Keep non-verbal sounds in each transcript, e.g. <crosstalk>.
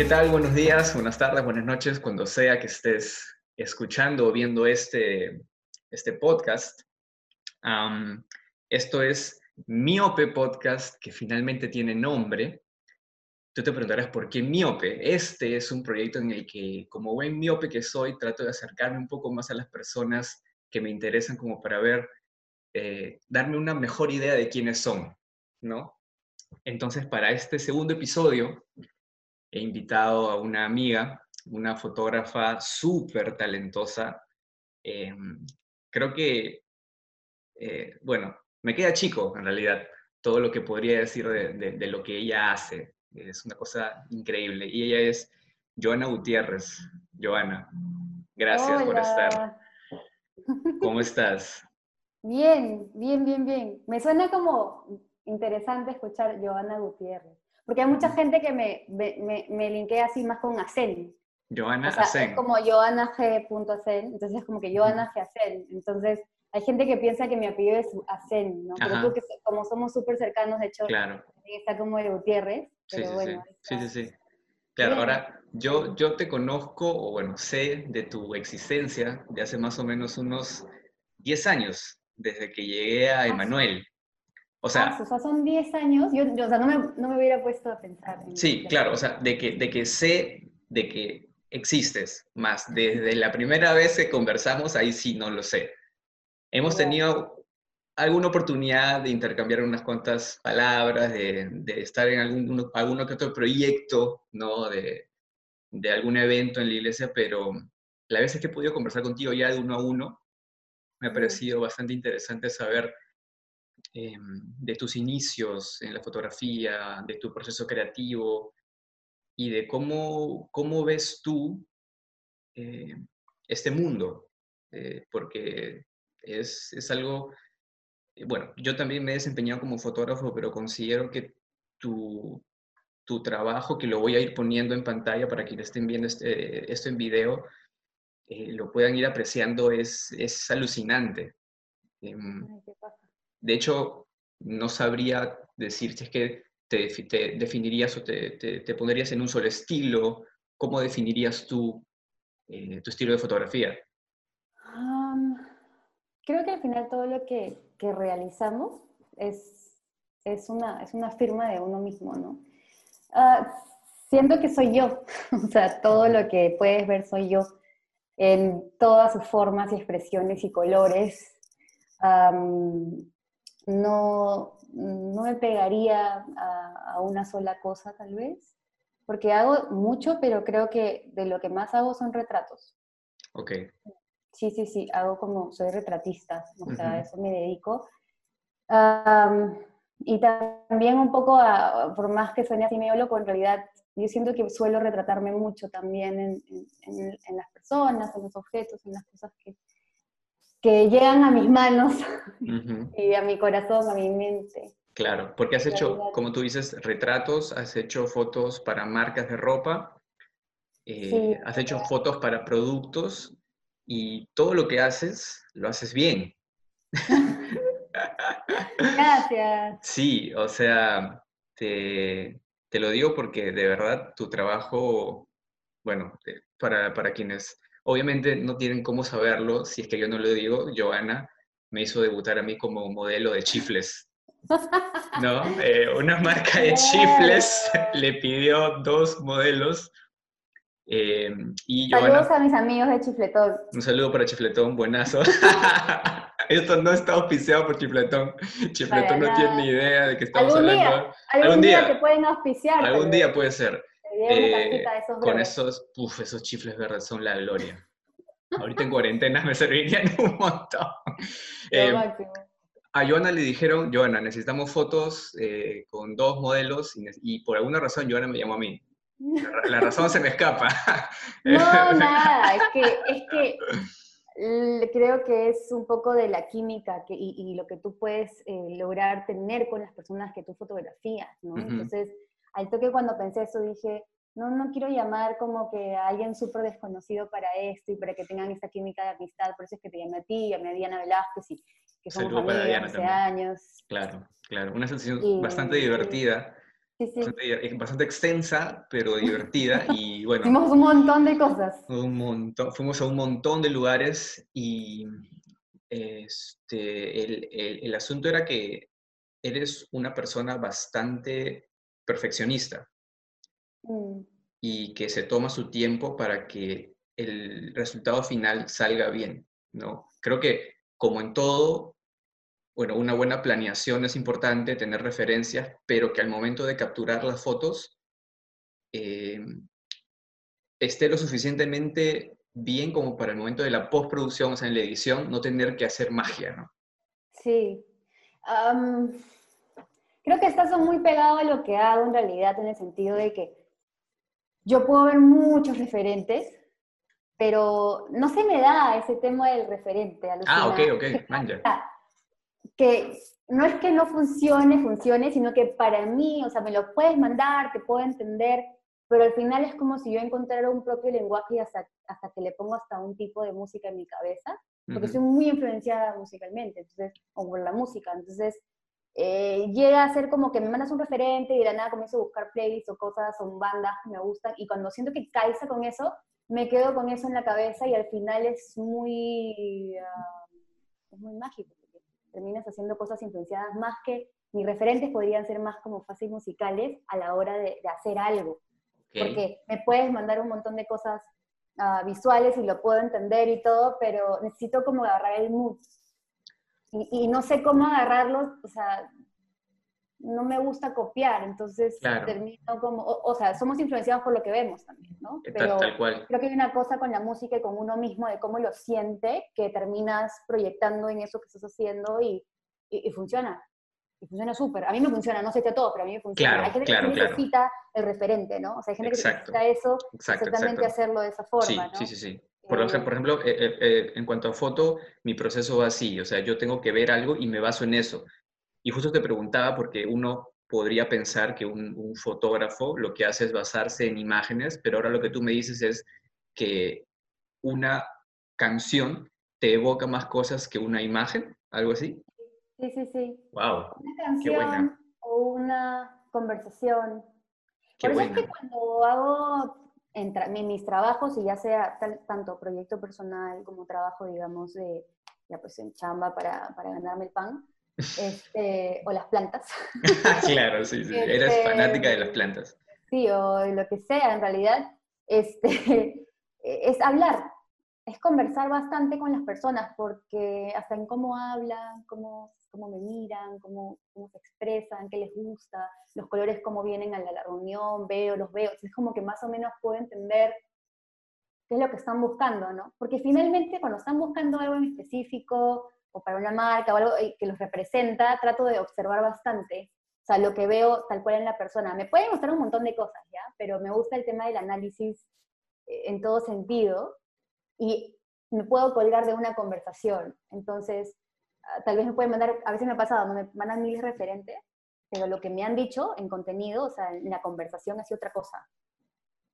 ¿Qué tal? Buenos días, buenas tardes, buenas noches, cuando sea que estés escuchando o viendo este, este podcast. esto es Miope Podcast, que finalmente tiene nombre. Tú te preguntarás por qué Miope. Este es un proyecto en el que, como buen miope que soy, trato de acercarme un poco más a las personas que me interesan como para ver, eh, darme una mejor idea de quiénes son, ¿no? Entonces, para este segundo episodio, he invitado a una amiga, una fotógrafa súper talentosa. Em, creo que, eh, bueno, me queda chico en realidad todo lo que podría decir de, lo que ella hace. Es una cosa increíble. Y ella es Joana Gutiérrez. Joana, gracias por estar. <laughs> ¿Cómo estás? Bien, bien, bien, bien. Me suena como interesante escuchar Joana Gutiérrez. Porque hay mucha gente que me, me, me linkea así más con Acen. Joana o Es como Joana G.acen, entonces es como que Joana G. Acen. Entonces, hay gente que piensa que mi apellido es Acen, ¿no? Pero tú que como somos súper cercanos, de hecho, claro. está como de Gutiérrez. Pero sí, bueno, sí. sí, sí, Claro, ahora yo, yo te conozco, o bueno, sé de tu existencia de hace más o menos unos 10 años, desde que llegué a ah, Emanuel. O sea, ah, o sea son 10 años, yo, o sea, no me, no me, hubiera puesto a pensar. sí, claro, o sea, de que, de que sé de que existes, más desde la primera vez que conversamos, ahí sí no lo sé. Hemos tenido alguna oportunidad de intercambiar unas cuantas palabras, de, de estar en algún, alguno que otro proyecto, ¿no? De, de algún evento en la iglesia, pero la veces que he podido conversar contigo ya de uno a uno, me ha parecido bastante interesante saber Em, de tus inicios en la fotografía, de tu proceso creativo y de cómo, cómo ves tú eh, este mundo, eh, porque es, es algo, eh, bueno, yo también me he desempeñado como fotógrafo, pero considero que tu, tu trabajo, que lo voy a ir poniendo en pantalla para quienes estén viendo este, esto en video, lo puedan ir apreciando, es, es alucinante. Em, de hecho, no sabría decir si es que te, definirías o te, pondrías en un solo estilo. ¿Cómo definirías tú eh, tu estilo de fotografía? creo que al final todo lo que, realizamos es, es, una, es una firma de uno mismo, ¿no? Uh, siento que soy yo, <laughs> o sea, todo lo que puedes ver soy yo en todas sus formas y expresiones y colores no, no me pegaría a, una sola cosa tal vez, porque hago mucho, pero creo que de lo que más hago son retratos. Ok. Sí, sí, sí, hago como, soy retratista, o sea, a eso me dedico. y también un poco, por más que suene así medio loco, en realidad yo siento que suelo retratarme mucho también en, en, en las personas, en los objetos, en las cosas que, que llegan a mis manos y a mi corazón, a mi mente. Claro, porque has hecho, como tú dices, retratos, has hecho fotos para marcas de ropa, eh, has hecho fotos para productos y todo lo que haces, lo haces bien. <laughs> Gracias. Sí, o sea, te, te, lo digo porque de verdad tu trabajo, bueno, para, para quienes Obviamente no tienen cómo saberlo, si es que yo no lo digo, Joana me hizo debutar a mí como modelo de chifles. ¿No? <laughs> Eh, una marca de chifles <laughs> le pidió dos modelos. Eh, y Saludos a mis amigos de Chifletón. Un saludo para Chifletón, buenazo. <laughs> Esto no está auspiciado por Chifletón. Chifletón no tiene ni idea de que estamos ¿Algún hablando. Día, algún, día, te pueden auspiciar. Algún día puede ser. Eh, con esos, esos chifles verdes son la gloria. Ahorita en cuarentena me <laughs> servirían un montón. Eh, a Joana le dijeron, Joana, necesitamos fotos eh, con dos modelos y, por alguna razón Joana me llamó a mí. La, razón se me escapa. <laughs> No, <laughs> nada, es que, es que creo que es un poco de la química que, y, lo que tú puedes lograr tener con las personas que tú fotografías, ¿no? Entonces, al toque cuando pensé eso dije, no, no quiero llamar como que a alguien súper desconocido para esto y para que tengan esa química de amistad, por eso es que te llamé a ti, llamé a Diana Velázquez y que somos amigas hace años. Claro, claro, una sensación bastante divertida. Sí, sí. Bastante, bastante extensa, pero divertida. Y <laughs> bueno. Hicimos un montón de cosas. Un montón, fuimos a un montón de lugares y este, el, el, el asunto era que eres una persona bastante perfeccionista Mm, y que se toma su tiempo para que el resultado final salga bien, ¿no? Creo que como en todo, bueno, una buena planeación es importante, tener referencias, pero que al momento de capturar las fotos eh, esté lo suficientemente bien como para el momento de la postproducción, o sea, en la edición, no tener que hacer magia, ¿no? Sí. Creo que estás muy pegado a lo que hago en realidad, en el sentido de que yo puedo ver muchos referentes, pero no se me da ese tema del referente. Ah, ok, alucina. ok, <laughs> man, ya. Que no es que no funcione, funcione, sino que para mí, o sea, me lo puedes mandar, te puedo entender, pero al final es como si yo encontrara un propio lenguaje y hasta, hasta que le pongo hasta un tipo de música en mi cabeza, porque Ujú. soy muy influenciada musicalmente, entonces, o por la música, entonces eh, llega a ser como que me mandas un referente y de la nada comienzo a buscar playlists o cosas o bandas que me gustan y cuando siento que calza con eso, me quedo con eso en la cabeza y al final es muy, ah, es muy mágico, porque terminas haciendo cosas influenciadas más que mis referentes podrían ser más como fácil musicales a la hora de, de hacer algo, Ok. porque me puedes mandar un montón de cosas ah, visuales y lo puedo entender y todo, pero necesito como agarrar el mood. Y, y no sé cómo agarrarlo, o sea, no me gusta copiar, entonces Claro. termino como, o, o sea, somos influenciados por lo que vemos también, ¿no? Pero tal cual. creo que hay una cosa con la música y con uno mismo de cómo lo siente, que terminas proyectando en eso que estás haciendo y, y- y funciona. Y funciona súper. A mí me funciona, no sé si a todos, pero a mí me funciona. Claro, hay gente claro, que necesita el referente, ¿no? O sea, hay gente Exacto. que necesita eso, Exacto, exactamente exacto. hacerlo de esa forma, Sí, ¿no? sí, sí, sí. Por, ej- por ejemplo, eh, eh, eh, en cuanto a foto, mi proceso va así, o sea, yo tengo que ver algo y me baso en eso. Y justo te preguntaba porque uno podría pensar que un, un fotógrafo lo que hace es basarse en imágenes, pero ahora lo que tú me dices es que una canción te evoca más cosas que una imagen, algo así. Sí, sí, sí. Wow, Una Qué buena. canción o una conversación. qué Por eso es buena. que cuando hago en tra- mi- mis trabajos, y ya sea tal- tanto proyecto personal como trabajo, digamos, de, ya pues en chamba para, para ganarme el pan, <laughs> este, o las plantas, <laughs> Claro, sí, sí. Eres Este, fanática de las plantas. sí, o lo que sea, en realidad, este, <laughs> es hablar, es conversar bastante con las personas, porque hasta en cómo hablan, cómo, cómo me miran, cómo, cómo se expresan, qué les gusta, los colores cómo vienen a la, reunión, veo, los veo, es como que más o menos puedo entender qué es lo que están buscando, ¿no? Porque finalmente cuando están buscando algo en específico, o para una marca o algo eh, que los representa, trato de observar bastante, o sea, lo que veo tal cual en la persona. Me pueden mostrar un montón de cosas, ¿ya? Pero me gusta el tema del análisis eh, en todo sentido y me puedo colgar de una conversación. Entonces, tal vez me pueden mandar, a veces me ha pasado, me mandan miles referentes, pero lo que me han dicho en contenido, o sea, en la conversación sido otra cosa.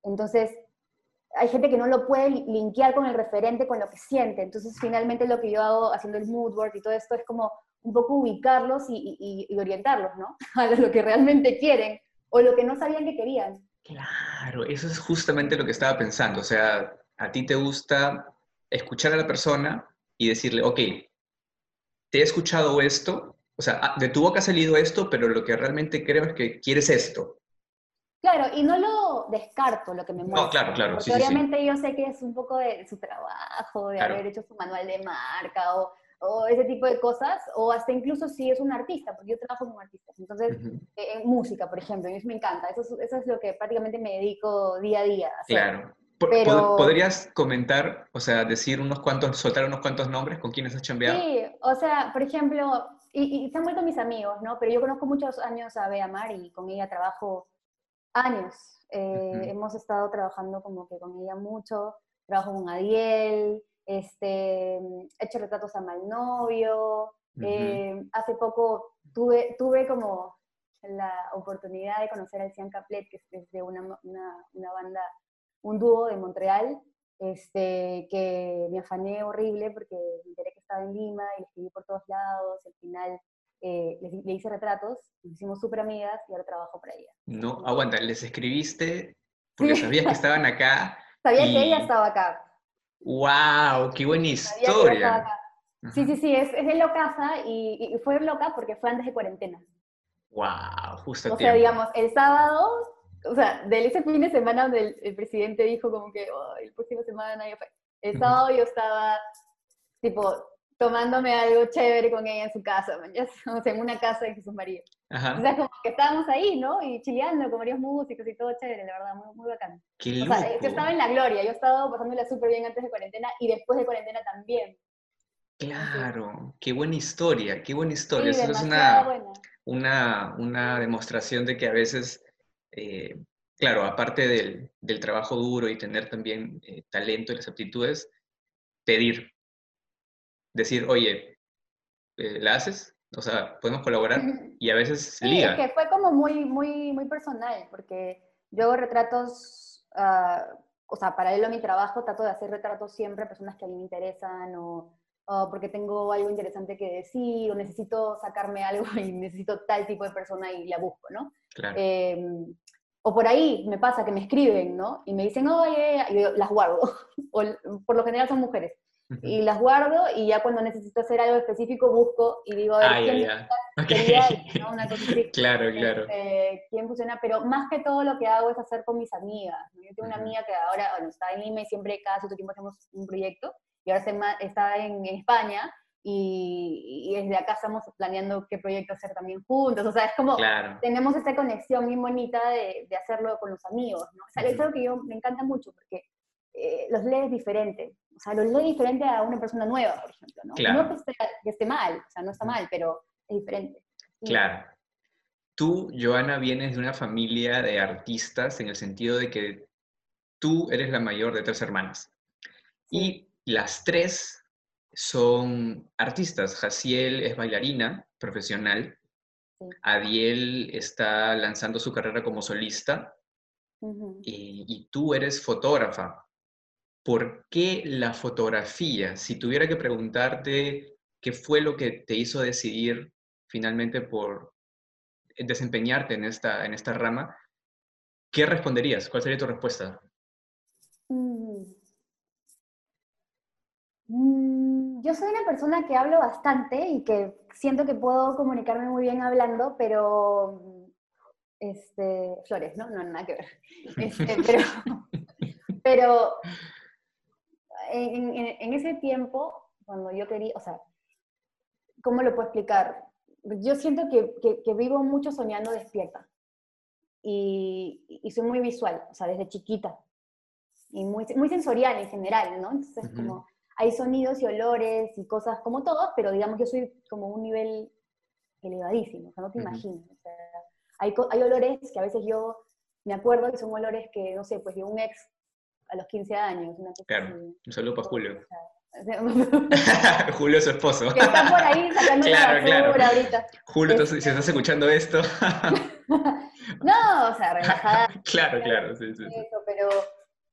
Entonces, hay gente que no lo puede li- linkear con el referente, con lo que siente. Entonces, finalmente lo que yo hago haciendo el mood work y todo esto es como un poco ubicarlos y, y- y orientarlos, ¿no? <laughs> A lo que realmente quieren o lo que no sabían que querían. Claro, eso es justamente lo que estaba pensando. O sea, a ti te gusta escuchar a la persona y decirle, ok, te he escuchado esto, o sea, ah, de tu boca ha salido esto, pero lo que realmente creo es que quieres esto. Claro, y no lo descarto lo que me muestra. claro, claro, Porque sí, sí, sí. obviamente yo sé que es un poco de su trabajo, de Claro. haber hecho su manual de marca o, o ese tipo de cosas, o hasta incluso si es un artista, porque yo trabajo con artistas. Entonces, Ujú, eh, en música, por ejemplo, a mí me encanta. Eso es, eso es lo que prácticamente me dedico día a día. a hacer. Claro. Pero- pod- ¿Podrías comentar, o sea, decir unos cuantos, soltar unos cuantos nombres con quienes has chambeado? Sí, o sea, por ejemplo, y, y se han vuelto mis amigos, ¿no? Pero yo conozco muchos años a Bea Mar y con ella trabajo años. Eh, Ujú. Hemos estado trabajando como que con ella mucho. Trabajo con Adiel, este, he hecho retratos a Malnovio. eh, hace poco tuve, tuve como la oportunidad de conocer al Cian Caplet, que es- es de una, una, una banda, un dúo de Montreal, este, que me afané horrible porque me enteré que estaba en Lima y le escribí por todos lados, al final eh, le, hice retratos, nos hicimos súper amigas y ahora trabajo para ella. No, aguanta, les escribiste porque sabías que estaban acá. <laughs> Sabía que ella estaba acá. ¡Wow! ¡Qué buena historia! Sí, sí, sí, es, es de Locasa y, y, fue loca porque fue antes de cuarentena. ¡Wow! Justo O sea, digamos, el sábado, o sea, de ese fin de semana donde el, presidente dijo como que, oh, el próximo semana fue. El sábado yo estaba, tipo, tomándome algo chévere con ella en su casa, <laughs> o sea, en una casa de Jesús María. O sea, como que estábamos ahí, ¿no? Y chileando con varios músicos y todo chévere, la verdad, muy, muy bacán. Qué o sea, yo estaba en la gloria, yo estaba pasándola súper bien antes de cuarentena y después de cuarentena también. Claro, qué buena historia, qué buena historia. Eso es una, una, una, demostración de que a veces, eh, claro, aparte del, del, trabajo duro y tener también eh, talento y las aptitudes, pedir, decir, oye, eh, ¿la haces? O sea, podemos colaborar <laughs> y a veces sí, liga. que fue como muy, muy, muy personal, porque yo hago retratos, uh, o sea, paralelo a mi trabajo, trato de hacer retratos siempre a personas que a mí me interesan o, porque tengo algo interesante que decir o necesito sacarme algo <laughs> y necesito tal tipo de persona y la busco, ¿no? Claro. Em, o por ahí me pasa que me escriben, ¿no? Y me dicen, oye, y yo las guardo. <laughs> o, por lo general son mujeres y las guardo y ya cuando necesito hacer algo específico busco y digo, a ver, ¿quién, ¿no? <laughs> Una cosa así. claro, claro. Este, ¿Quién funciona? Pero más que todo lo que hago es hacer con mis amigas. Yo tengo una amiga que ahora bueno, está en Lima y siempre cada cierto tiempo hacemos un proyecto y ahora está en, España y, y, desde acá estamos planeando qué proyecto hacer también juntos. O sea, es como tenemos esta conexión muy bonita de, de, hacerlo con los amigos. ¿no? O sea, es algo que yo me encanta mucho porque eh, los lees diferente. O sea, los lee diferente a una persona nueva, por ejemplo, ¿no? No que esté, mal, o sea, no está mal, pero es diferente. Claro. Tú, Joana, vienes de una familia de artistas en el sentido de que tú eres la mayor de tres hermanas. Y las tres son artistas. Jaciel es bailarina profesional. Adiel está lanzando su carrera como solista. y, y, tú eres fotógrafa. ¿por qué la fotografía? Si tuviera que preguntarte qué fue lo que te hizo decidir finalmente por desempeñarte en esta, en esta rama, ¿qué responderías? ¿Cuál sería tu respuesta? Mm. Mm, yo soy una persona que hablo bastante y que siento que puedo comunicarme muy bien hablando, pero este, flores, ¿no? No, nada que ver. <laughs> Este, pero, pero en, ese tiempo, cuando yo quería, o sea, ¿cómo lo puedo explicar? Yo siento que, que, vivo mucho soñando despierta. Y, y, soy muy visual, o sea, desde chiquita. Y muy, muy sensorial en general, ¿no? Entonces, como hay sonidos y olores y cosas como todos, pero digamos, yo soy como un nivel elevadísimo, o sea, no te imaginas. O sea, hay, hay olores que a veces yo me acuerdo que son olores que, no sé, pues de un ex a los 15 años. claro, un saludo para Julio. <laughs> Julio, su esposo. <laughs> Que está por ahí sacando claro, claro. ahorita. Julio, entonces, si estás escuchando esto. <laughs> no, o sea, relajada. claro, claro, sí, sí. pero,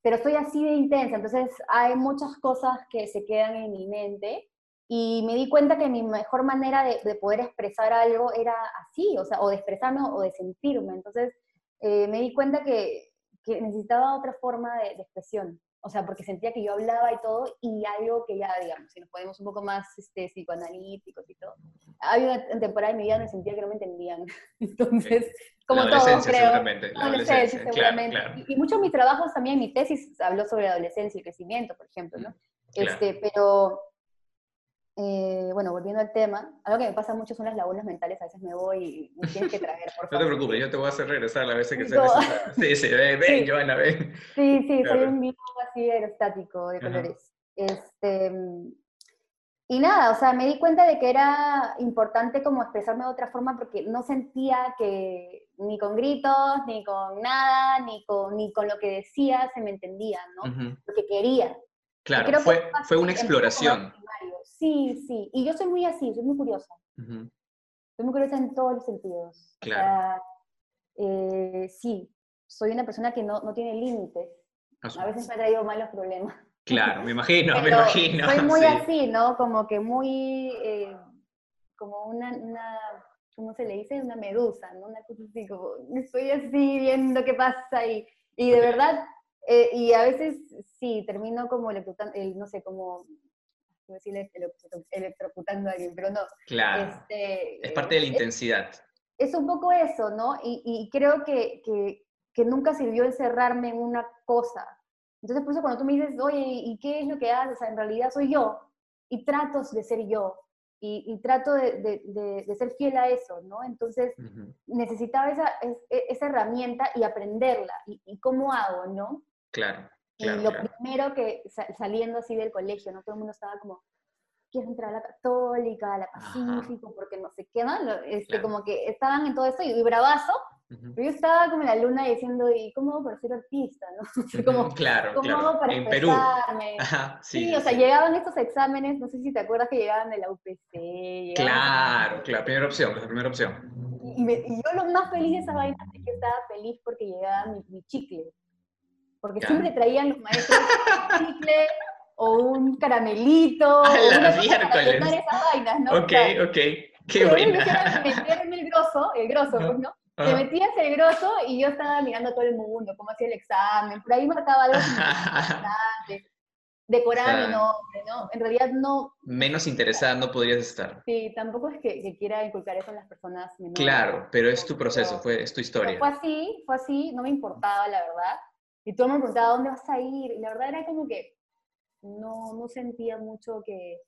pero estoy así de intensa, entonces hay muchas cosas que se quedan en mi mente y me di cuenta que mi mejor manera de, de poder expresar algo era así, o sea, o de expresarme o de sentirme. Entonces eh, me di cuenta que que necesitaba otra forma de, expresión. O sea, porque sentía que yo hablaba y todo, y algo que ya, digamos, si nos ponemos un poco más este, psicoanalíticos y todo. Había una temporada en mi vida donde sentía que no me entendían. <laughs> Entonces, como todo, creo. Seguramente, la adolescencia, seguramente. Y, muchos de mis trabajos también, mi tesis habló sobre la adolescencia y crecimiento, por ejemplo, ¿no? Este, pero eh, bueno, volviendo al tema, algo que me pasa mucho son las lagunas mentales, a veces me voy y me tienes que traer, <laughs> por favor. No te preocupes, yo te voy a hacer regresar la vez que sea necesario. <laughs> Sí, sí, ven, ven Joana, ven. Sí, sí, soy un vivo así aerostático de colores. Este, y nada, o sea, me di cuenta de que era importante como expresarme de otra forma porque no sentía que ni con gritos, ni con nada, ni con, ni con lo que decía se me entendía, ¿no? Lo que quería. Claro, fue, fue una exploración. Sí, sí. Y yo soy muy así, soy muy curiosa. Soy muy curiosa en todos los sentidos. Claro. Eh, sí, soy una persona que no, no tiene límites. A veces me ha traído malos problemas. Claro, me imagino, <laughs> me imagino. Soy muy así, ¿no? Como que muy... Eh, como una, una, ¿cómo se le dice? Una medusa, ¿no? Una cosa así, como estoy así viendo qué pasa y, y de verdad, eh, y a veces sí, termino como electrocutando, no sé, como decirle electrocutando a alguien, pero no. Claro. Este, es parte de la intensidad. Es, un poco eso, ¿no? Y, y creo que, que, que, nunca sirvió encerrarme en una cosa. Entonces, por eso cuando tú me dices, oye, ¿y qué es lo que haces? O sea, en realidad soy yo. Y trato de ser yo y, trato de, de, ser fiel a eso, ¿no? Entonces, necesitaba esa, e, esa, herramienta y aprenderla. Y, cómo hago, no? Claro. y lo primero que, saliendo así del colegio, ¿no? Todo el mundo estaba como, quiero entrar a la católica, a la pacífico, porque no sé qué, ¿no? Este, Como que estaban en todo esto y, bravazo, pero yo estaba como en la luna diciendo, ¿y cómo hago para ser artista? ¿no? <laughs> como, <laughs> claro, ¿cómo claro. para en Perú. <laughs> sí, o sea, llegaban estos exámenes, no sé si te acuerdas que llegaban de la UPC. Claro, claro, primera opción, la primera opción. Y, yo lo más feliz de esa vaina es que estaba feliz porque llegaba mi, mi chicle. Porque siempre traían los maestros un <laughs> chicle o un caramelito. A o la miércoles. esas vainas, ¿no? Ok, ok. Qué buena. Meterme el grosso, el grosso, pues, ¿no? Me metías el grosso y yo estaba mirando a todo el mundo, cómo hacía el examen, por ahí marcaba algo <laughs> importante, decoraba mi nombre, ¿no? En realidad no... Menos interesada no podrías estar. Sí, tampoco es que, quiera inculcar eso en las personas Claro, pero es tu proceso, fue, es tu historia. Fue así, fue así, no me importaba, la verdad. Y todo me preguntaba, ¿dónde vas a ir? Y la verdad era como que no, no sentía mucho que,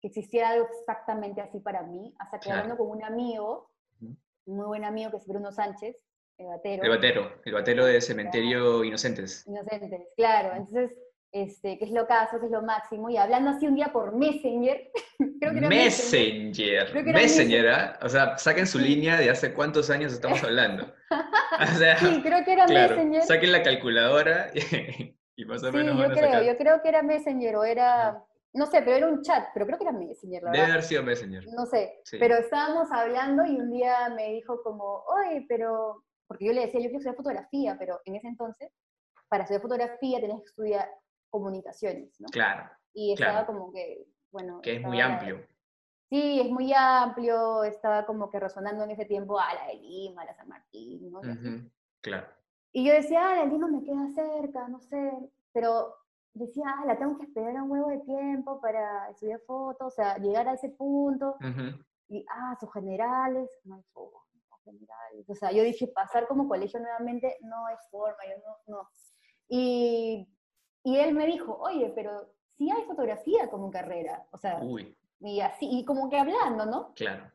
que existiera algo exactamente así para mí, hasta que hablando con un amigo, un muy buen amigo que es Bruno Sánchez, el batero. El batero, el batero de Cementerio Inocentes. Inocentes, claro. Entonces, este, que es lo caso, que es lo máximo, y hablando así un día por Messenger, <laughs> creo que era Messenger. Messenger, Messenger, ¿ah? O sea, saquen su línea de hace cuántos años estamos hablando. <laughs> sí, creo que era Messenger. Saquen la calculadora <laughs> y, más o menos. Sí, yo creo, yo creo que era Messenger o era no sé, pero era un chat, pero creo que era Messenger, la Debe haber sido Messenger. No sé, pero estábamos hablando y un día me dijo como, oye, pero, porque yo le decía, yo quiero estudiar fotografía, pero en ese entonces, para estudiar fotografía tenías que estudiar comunicaciones, ¿no? Claro. Y estaba como que, bueno. Que es muy amplio. Sí, es muy amplio, estaba como que resonando en ese tiempo a la de Lima, a la San Martín, ¿no? Claro. Y yo decía, ah, la de Lima me queda cerca, no sé, pero decía, ah, la tengo que esperar un huevo de tiempo para estudiar fotos, o sea, llegar a ese punto. Y, ah, sus generales, no hay forma, generales. O sea, yo dije, pasar como colegio nuevamente no es forma, yo no, no. Y, y él me dijo, oye, pero sí hay fotografía como carrera, o sea, y así, y como que hablando, ¿no? Claro.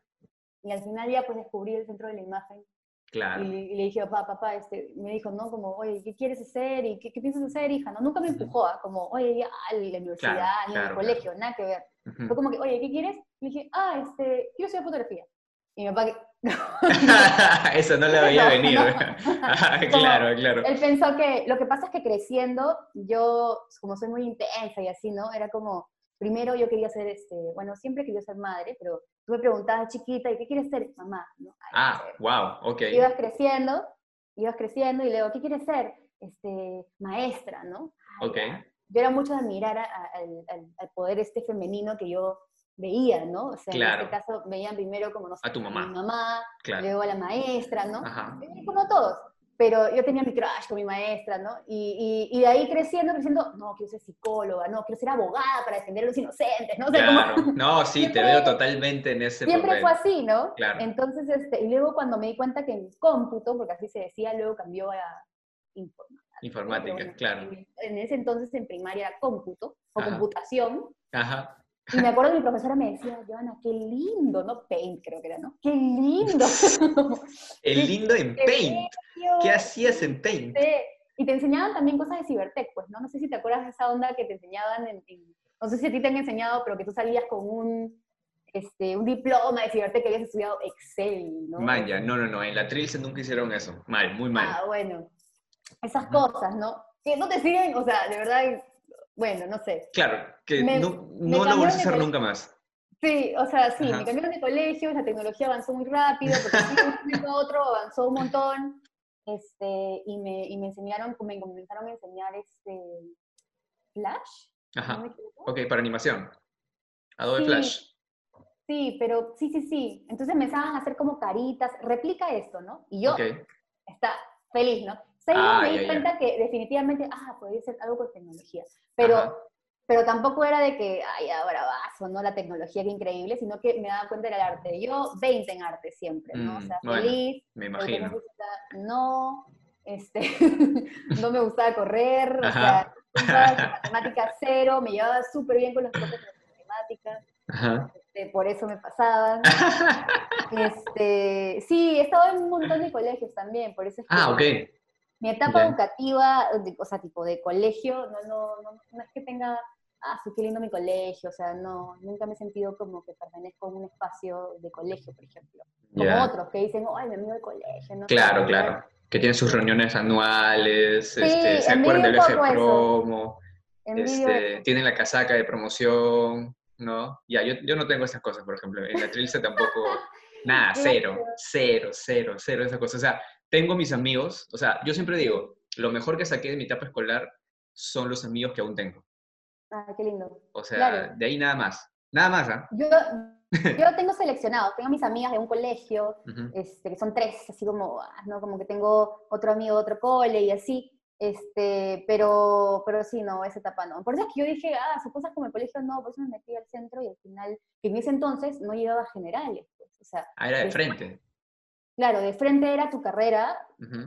Y al final ya pues descubrí el centro de la imagen Claro. Y, le dije, papá, papá, este, me dijo, ¿no? Como, oye, ¿qué quieres hacer? ¿Y qué, piensas hacer, hija? ¿no? Nunca me empujó a, como, oye, ya, a la universidad, ni al colegio, nada que ver. Fue como que, oye, ¿qué quieres? Le dije, ah, este, quiero estudiar fotografía. Y mi papá, <laughs> <laughs> Eso no le veía venir. <laughs> claro, claro. Él pensó que, lo que pasa es que creciendo, yo, como soy muy intensa y así, ¿no? Era como, primero yo quería ser, este, bueno, siempre quería ser madre, pero tú me preguntabas chiquita, ¿y qué quieres ser? Mamá, ¿no? ah, wow, ok. Ibas creciendo, ibas creciendo y luego, ¿qué quieres ser? Este, maestra, ¿no? ok. Yo era mucho de admirar al poder este femenino que yo veía, ¿no? O sea, en este caso veían primero como, no sé, a tu mamá, a mi mamá, luego a la maestra, ¿no? Ajá. Como todos pero yo tenía mi crush con mi maestra, ¿no? Y, y, de ahí creciendo, creciendo, no, quiero ser psicóloga, no, quiero ser abogada para defender a los inocentes, ¿no? claro, no, sí, te veo totalmente en ese Siempre fue así, ¿no? Claro. Entonces, este, y luego cuando me di cuenta que en cómputo, porque así se decía, luego cambió a informática. Informática, claro. En ese entonces en primaria era cómputo o computación. Ajá. Y me acuerdo que mi profesora me decía, Joana, qué lindo, no Paint creo que era, ¿no? Qué lindo. <laughs> El lindo en Paint. ¿Qué hacías en Paint? Y te enseñaban también cosas de Cibertech, pues, ¿no? No sé si te acuerdas de esa onda que te enseñaban en, no sé si a ti te han enseñado, pero que tú salías con un, este, un diploma de Cibertech que habías estudiado Excel, ¿no? Maya, no, no, no, en la Trilce nunca hicieron eso. Mal, muy mal. Ah, bueno. Esas cosas, ¿no? Que no te siguen, o sea, de verdad, bueno, no sé. Claro, que no, no lo vuelves a hacer nunca más. Sí, o sea, sí, me cambiaron de colegio, la tecnología avanzó muy rápido, porque un otro avanzó un montón, este, y, me, y me enseñaron, me comenzaron a enseñar este, Flash. Ajá. ok, para animación. Adobe Flash. Sí, pero sí, sí, sí. Entonces me empezaban a hacer como caritas, replica esto, ¿no? Y yo, está feliz, ¿no? Ahí Ah, me di cuenta que definitivamente, ah, podría ser algo con tecnología. Pero, Ajá. pero tampoco era de que, ay, ahora vas, o no, la tecnología, qué increíble, sino que me daba cuenta del arte. Yo 20 en arte siempre, ¿no? o Mm, sea, bueno, feliz, Me imagino. necesita- no, este, <laughs> no me gustaba correr, o Ajá. sea, <laughs> matemáticas cero, me llevaba súper bien con los profes de matemáticas, Ajá. este, por eso me pasaban. <laughs> Este, sí, he estado en un montón de colegios también, por eso es que Ah, ok. Mi etapa educativa, o sea, tipo de colegio, no, no, no, no es que tenga, ah, sí, qué lindo mi colegio, o sea, no, nunca me he sentido como que pertenezco a un espacio de colegio, por ejemplo. Como Ya. otros que dicen, ay, mi amigo de colegio, no sé, Claro, ¿no? claro. Que tienen sus reuniones anuales, Sí, este, se acuerdan del eje promo, este, tienen la casaca de promoción, ¿no? Ya, yo, yo no tengo esas cosas, por ejemplo. En la Trilce tampoco, <laughs> nada, cero, cero, cero, cero esas cosas. O sea, tengo mis amigos, o sea, yo siempre digo, lo mejor que saqué de mi etapa escolar son los amigos que aún tengo. Ay, qué lindo. O sea, Claro. de ahí nada más. Nada más, ¿ah? Yo, yo tengo seleccionado, tengo mis amigas de un colegio, este, que son tres, así como, ah, ¿no? Como que tengo otro amigo de otro cole y así, este, pero, pero sí, no, esa etapa no. Por eso es que yo dije, ah, sus cosas como el colegio no, por eso me metí al centro y al final, que en ese entonces no llevaba generales, pues, o sea, Ah, era de frente. Claro, de frente era tu carrera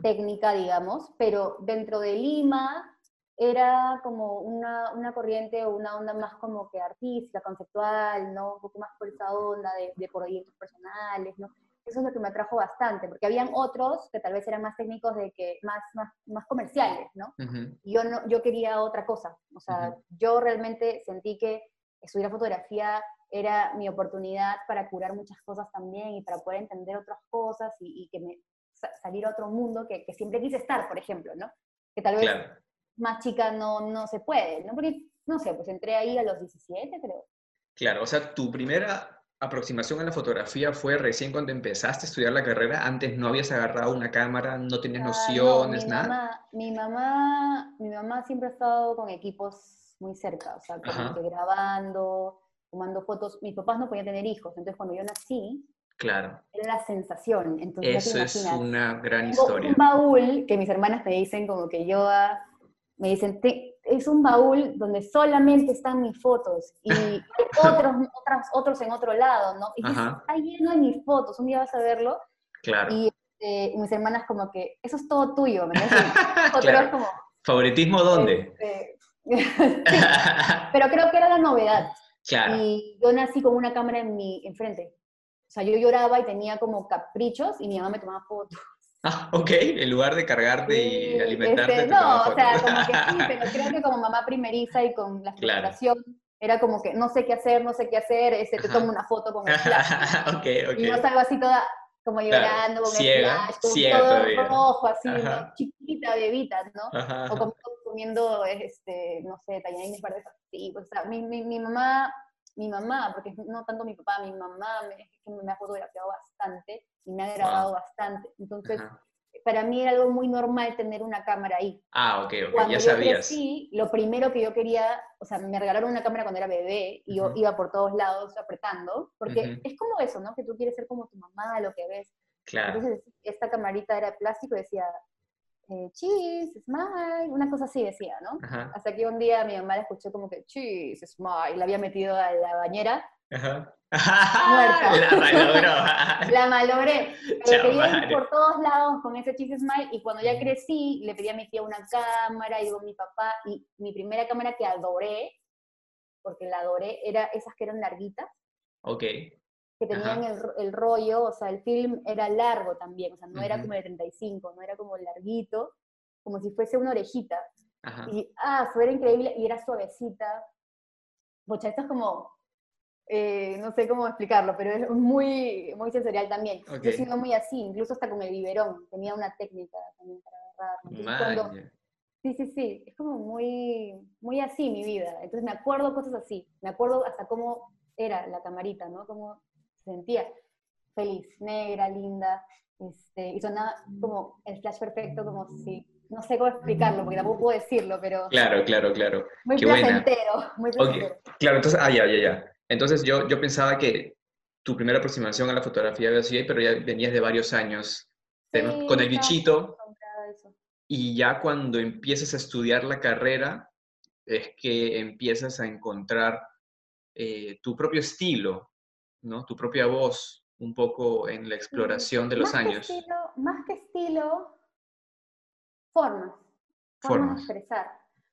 técnica, digamos, pero dentro de Lima era como una, una corriente o una onda más como que artística, conceptual, ¿no? Un poco más por esa onda de, de proyectos personales, ¿no? Eso es lo que me atrajo bastante, porque habían otros que tal vez eran más técnicos, de que más, más, más comerciales, ¿no? Y yo, no, yo quería otra cosa, o sea, yo realmente sentí que estudiar fotografía era mi oportunidad para curar muchas cosas también y para poder entender otras cosas y, y que me sa- salir a otro mundo que, que siempre quise estar, por ejemplo, ¿no? Que tal vez Claro. más chica no, no se puede, ¿no? Porque, no sé, pues entré ahí a los 17, creo. Claro, o sea, tu primera aproximación a la fotografía fue recién cuando empezaste a estudiar la carrera. Antes no habías agarrado una cámara, no tenías Ah, no, nociones, mi nada. Mamá, mi, mamá, mi mamá siempre ha estado con equipos muy cerca, o sea, como que grabando, tomando fotos. Mis papás no podían tener hijos, entonces cuando yo nací, Claro, era la sensación. Entonces, eso es una gran historia. un baúl que mis hermanas me dicen como que yo, ah, me dicen, "Te- es un baúl donde solamente están mis fotos y <laughs> otros, otras, otros en otro lado, ¿no? Y dices, está lleno de mis fotos, un día vas a verlo Claro. y este, mis hermanas como que, eso es todo tuyo, ¿me <laughs> Claro. como, ¿Favoritismo dónde? este, <laughs> sí, pero creo que era la novedad. Claro. Y yo nací con una cámara en mi enfrente. O sea, yo lloraba y tenía como caprichos y mi mamá me tomaba fotos. <laughs> Ah, ok, en lugar de cargarte y Sí, alimentarte, este, no, o sea, como que sí, <laughs> pero creo que como mamá primeriza y con la Claro. frustración, era como que no sé qué hacer, no sé qué hacer, este, te Ajá. tomo una foto con el <laughs> flash. ok, ok. Y yo salgo así toda como Claro, llorando con ciega, el flash, con ciega todo todavía. rojo, así, ¿no? Ajá. chiquita, bebita, ¿no? Ajá, o ajá. Comiendo, este, no sé, tallarines verdes así. pues, O sea, mi, mi, mi mamá, mi mamá, porque no tanto mi papá, mi mamá me, me ha fotografiado bastante y me ha grabado bastante. Entonces, Ajá. para mí era algo muy normal tener una cámara ahí. Ah, ok, ok, Cuando ya sabías. crecí, lo primero que yo quería, o sea, me regalaron una cámara cuando era bebé y yo Ujú. iba por todos lados apretando, porque Ujú. es como eso, ¿no? Que tú quieres ser como tu mamá, lo que ves. Claro. Entonces, esta camarita era de plástico y decía, eh, cheese, smile, una cosa así decía, ¿no? Ajá, Hasta que un día mi mamá la escuchó como que, cheese, smile, la había metido a la bañera, ajá. Muerta. <laughs> La malogró. <laughs> la malogré, <laughs> pero quería ir por todos lados con ese cheese smile y cuando ya crecí, le pedí a mi tía una cámara, y con mi papá, y mi primera cámara que adoré, porque la adoré, era esas que eran larguitas, Ok, que tenían Ajá. el, el rollo, o sea, el film era largo también, o sea, no era Ujú. como de 35, no era como larguito, como si fuese una orejita. ajá. Y, ah, eso era increíble y era suavecita. Bocha, esto es como, eh, no sé cómo explicarlo, pero es muy, muy sensorial también. Yo Ok. he sido muy así, incluso hasta con el biberón, tenía una técnica también para agarrarlo. Sí, sí, sí, es como muy, muy así mi vida. Entonces me acuerdo cosas así, me acuerdo hasta cómo era la camarita, ¿no? Cómo se sentía feliz, negra, linda, este, y sonaba como el flash perfecto, como si, no sé cómo explicarlo, porque tampoco puedo decirlo, pero Claro, claro, claro. muy qué buena. placentero, muy Ok, placentero. claro, entonces, ah, ya, ya, ya. Entonces yo, yo pensaba que tu primera aproximación a la fotografía había sido pero ya venías de varios años Sí, con el bichito eso. y ya cuando empiezas a estudiar la carrera es que empiezas a encontrar eh, tu propio estilo, ¿no? Tu propia voz, un poco en la exploración de los más años. Que estilo, más que estilo, formas. Formas de Formas. expresar.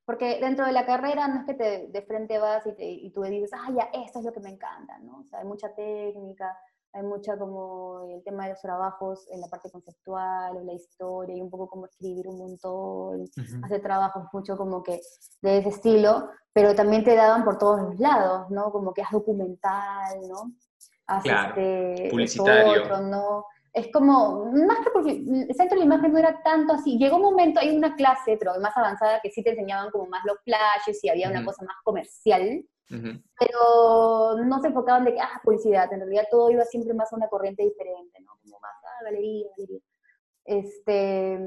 Porque dentro de la carrera no es que te, de frente vas y, te- y tú dices, ah, ya, esto es lo que me encanta, ¿no? O sea, hay mucha técnica, hay mucha como el tema de los trabajos en la parte conceptual, o la historia, y un poco como escribir un montón, hacer trabajos mucho como que de ese estilo, pero también te daban por todos los lados, ¿no? Como que haz documental, ¿no? Haz Claro, este, esto publicitario. otro, ¿no? Es como, más que porque el centro de la imagen no era tanto así. Llegó un momento, hay una clase, pero más avanzada, que sí te enseñaban como más los flashes y había una Ujú. cosa más comercial, Ujú. pero no se enfocaban de que, ah, publicidad, en realidad todo iba siempre más a una corriente diferente, ¿no? Como más, ah, galería, galería. Este,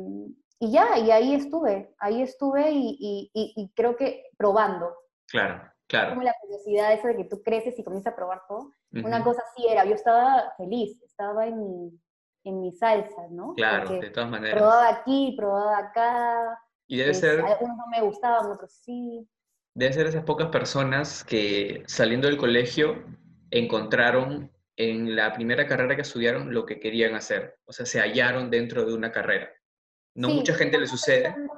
y ya, y ahí estuve, ahí estuve y, y- y- y creo que probando, Claro, claro. como la curiosidad esa de que tú creces y comienzas a probar todo. Una Ujú. cosa así era, yo estaba feliz, estaba en mi, en mi salsa, ¿no? Claro, Porque de todas maneras. probaba aquí, probaba acá, Y debe es- ser, algunos no me gustaban, otros sí. debe ser esas pocas personas que saliendo del colegio encontraron en la primera carrera que estudiaron lo que querían hacer. O sea, se hallaron dentro de una carrera. No Sí, mucha gente le sucede. pensando-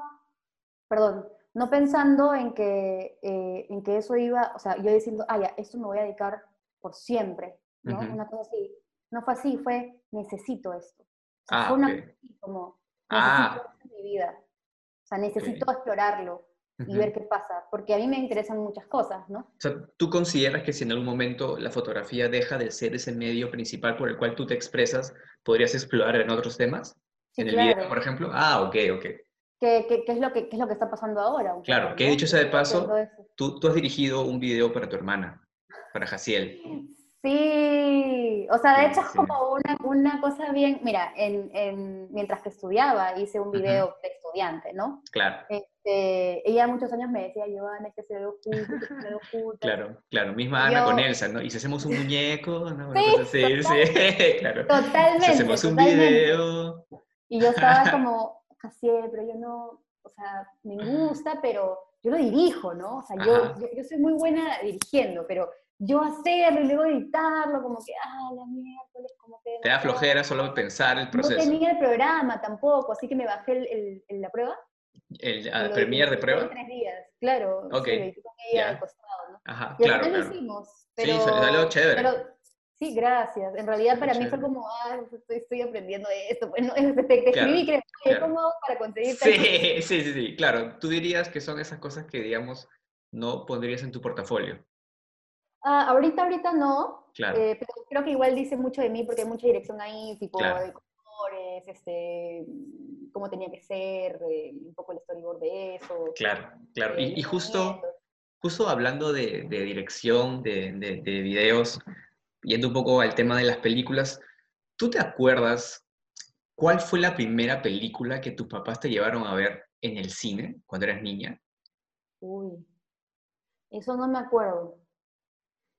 perdón, no pensando en que, eh, en que eso iba, o sea, yo diciendo, ah, ya, esto me voy a dedicar por siempre, ¿no? Una cosa así. No fue así, fue, necesito esto. O sea, Ah, fue una cosa así, como, Ah. necesito esto en mi vida. O sea, necesito explorarlo y ver qué pasa, porque a mí me interesan muchas cosas, ¿no? O sea, ¿tú consideras que si en algún momento la fotografía deja de ser ese medio principal por el cual tú te expresas, podrías explorar en otros temas? Sí, ¿En el claro. video, por ejemplo? Ah, ok, ok. ¿Qué, qué, qué es lo que, qué es lo que está pasando ahora? Claro, poco, que ¿no? dicho sea de paso. Tú, tú has dirigido un video para tu hermana, para Jaciel. <laughs> Sí, o sea, de Sí, hecho es sí. como una, una cosa bien, mira, en, en- mientras que estudiaba hice un video de estudiante, ¿no? Claro, Este, ella muchos años me decía, Giovanna, hay que algo juntos, hay que hacer algo juntos. claro, claro. Misma Ana Yo- con Elsa, ¿no? Y si hacemos un <laughs> muñeco, ¿no? Sí, cosa así, sí, <laughs> claro. Totalmente. Si hacemos un totalmente. video. Y yo estaba como, así, pero yo no, o sea, me gusta, pero yo lo dirijo, ¿no? O sea, yo, yo, yo soy muy buena dirigiendo, pero yo hacerlo y luego editarlo, como que, ah, la miércoles, como que... Te da no, flojera solo pensar el No proceso. tenía el programa tampoco, así que me bajé el, el- el- la prueba. El a lo premier de prueba. tres días, claro. Ok, Sí, lo edité con ella ya. al costado, ¿no? Ajá, Y claro, final lo claro. hicimos. Sí, Pero, salió chévere. pero- sí, gracias. En realidad para mí fue como, ah, estoy, estoy aprendiendo esto. Bueno, <laughs> te, te escribí, creo, claro. ¿cómo hago para conseguir? Sí, <laughs> sí, sí, sí, claro. Tú dirías que son esas cosas que, digamos, no pondrías en tu portafolio. Ah, ahorita, ahorita no, Claro. eh, pero creo que igual dice mucho de mí porque hay mucha dirección ahí, tipo Claro. de colores, este, cómo tenía que ser, eh, un poco el storyboard de eso. Claro, claro. eh, Y, y justo, justo hablando de, de dirección, de, de, de videos, yendo un poco al tema de las películas, ¿tú te acuerdas cuál fue la primera película que tus papás te llevaron a ver en el cine cuando eras niña? Uy, eso no me acuerdo.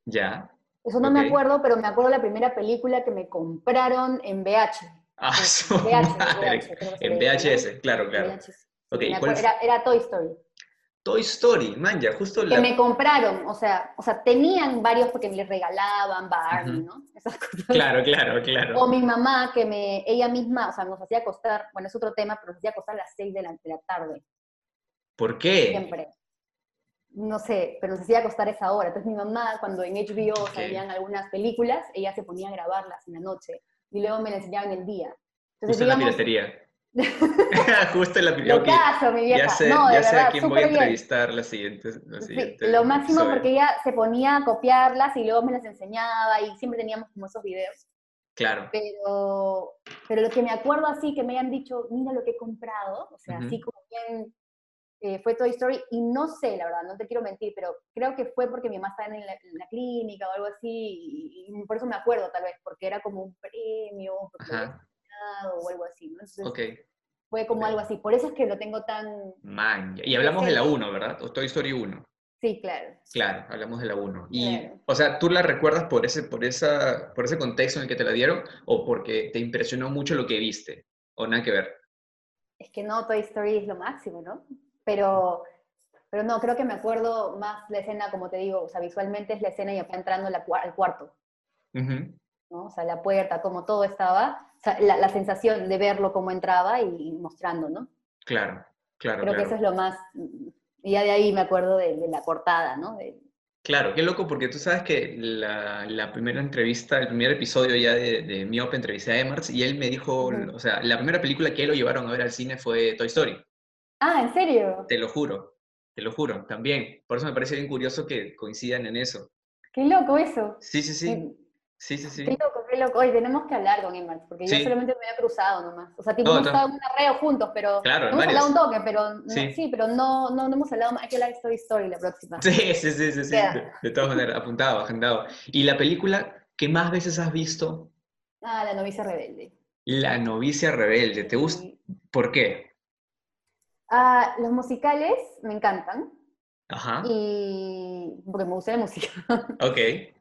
¿Ya? Eso no me acuerdo, pero me acuerdo la primera película que me compraron en VH. Ah, su VH, En. VHS, claro, claro. VHS. Sí, Ok, me ¿cuál acuerdo, fue? era, era Toy Story. Toy Story, man, ya, justo Que la... me compraron, o sea, o sea, tenían varios porque me les regalaban Barney, Ujú. ¿no? Esas cosas. Claro, claro, claro. O mi mamá, que me, ella misma, o sea, nos hacía acostar, bueno, es otro tema, pero nos hacía acostar a las 6 de la, de la tarde, ¿Por qué? siempre. No sé, pero nos hacía acostar esa hora. Entonces mi mamá, cuando en HBO Ok. salían algunas películas, ella se ponía a grabarlas en la noche y luego me las enseñaba en el día. Entonces, en la digamos, piratería. <laughs> Justo la lo caso, mi vieja. Ya sé, no, de a quién voy a entrevistar la siguiente. la Sí, siguiente lo máximo episodio. porque ella se ponía a copiarlas y luego me las enseñaba y siempre teníamos como esos videos. Claro, Pero, pero lo que me acuerdo así, que me hayan dicho, mira lo que he comprado, o sea, así como bien, eh, fue Toy Story, y no sé, la verdad, no te quiero mentir, pero creo que fue porque mi mamá estaba en la, en la clínica o algo así, y, y por eso me acuerdo tal vez, porque era como un premio, porque ganado o algo así, ¿no? Entonces ok. fue como ok. algo así, por eso es que lo tengo tan, Man, y hablamos de la Presente. 1, ¿verdad? O Toy Story 1. Sí, claro. Claro, hablamos de la 1. Y, o sea, ¿tú la recuerdas por ese, por, esa, por ese contexto en el que te la dieron o porque te impresionó mucho lo que viste? ¿O nada que ver? Es que no, Toy Story es lo máximo, ¿no? Pero, pero no, creo que me acuerdo más la escena, como te digo, o sea, visualmente es la escena y acá entrando al cuarto. ¿No? O sea, la puerta, como todo estaba, o sea, la, la, sensación de verlo como entraba y, mostrando, ¿no? Claro, claro. Creo que eso es lo más, y ya de ahí me acuerdo de, la portada, ¿no? Claro, qué loco, porque tú sabes que la, la primera entrevista, el primer episodio ya de, de Miope entrevisté a Emars y él me dijo, o sea, la primera película que lo llevaron a ver al cine fue Toy Story. Ah, ¿en serio? Te lo juro, te lo juro, también. Por eso me parece bien curioso que coincidan en eso. Qué loco eso. Sí, sí, sí. Sí, sí, sí. Qué loco, qué loco. Oye, tenemos que hablar con Emma, porque yo solamente me había cruzado nomás. O sea, tipo, hemos estado en un arreo juntos, pero claro, hemos hablado un toque, pero sí, sí pero no, no, no, hemos hablado más. Hay que hablar de Story Story la próxima. Sí, sí, sí, sí. sí. De, todas maneras, apuntado, agendado. ¿Y la película que más veces has visto? Ah, La novicia rebelde. La novicia rebelde. ¿Te gusta? ¿Por qué? Ah, los musicales me encantan. Ajá. Y porque me gusta la música. Ok.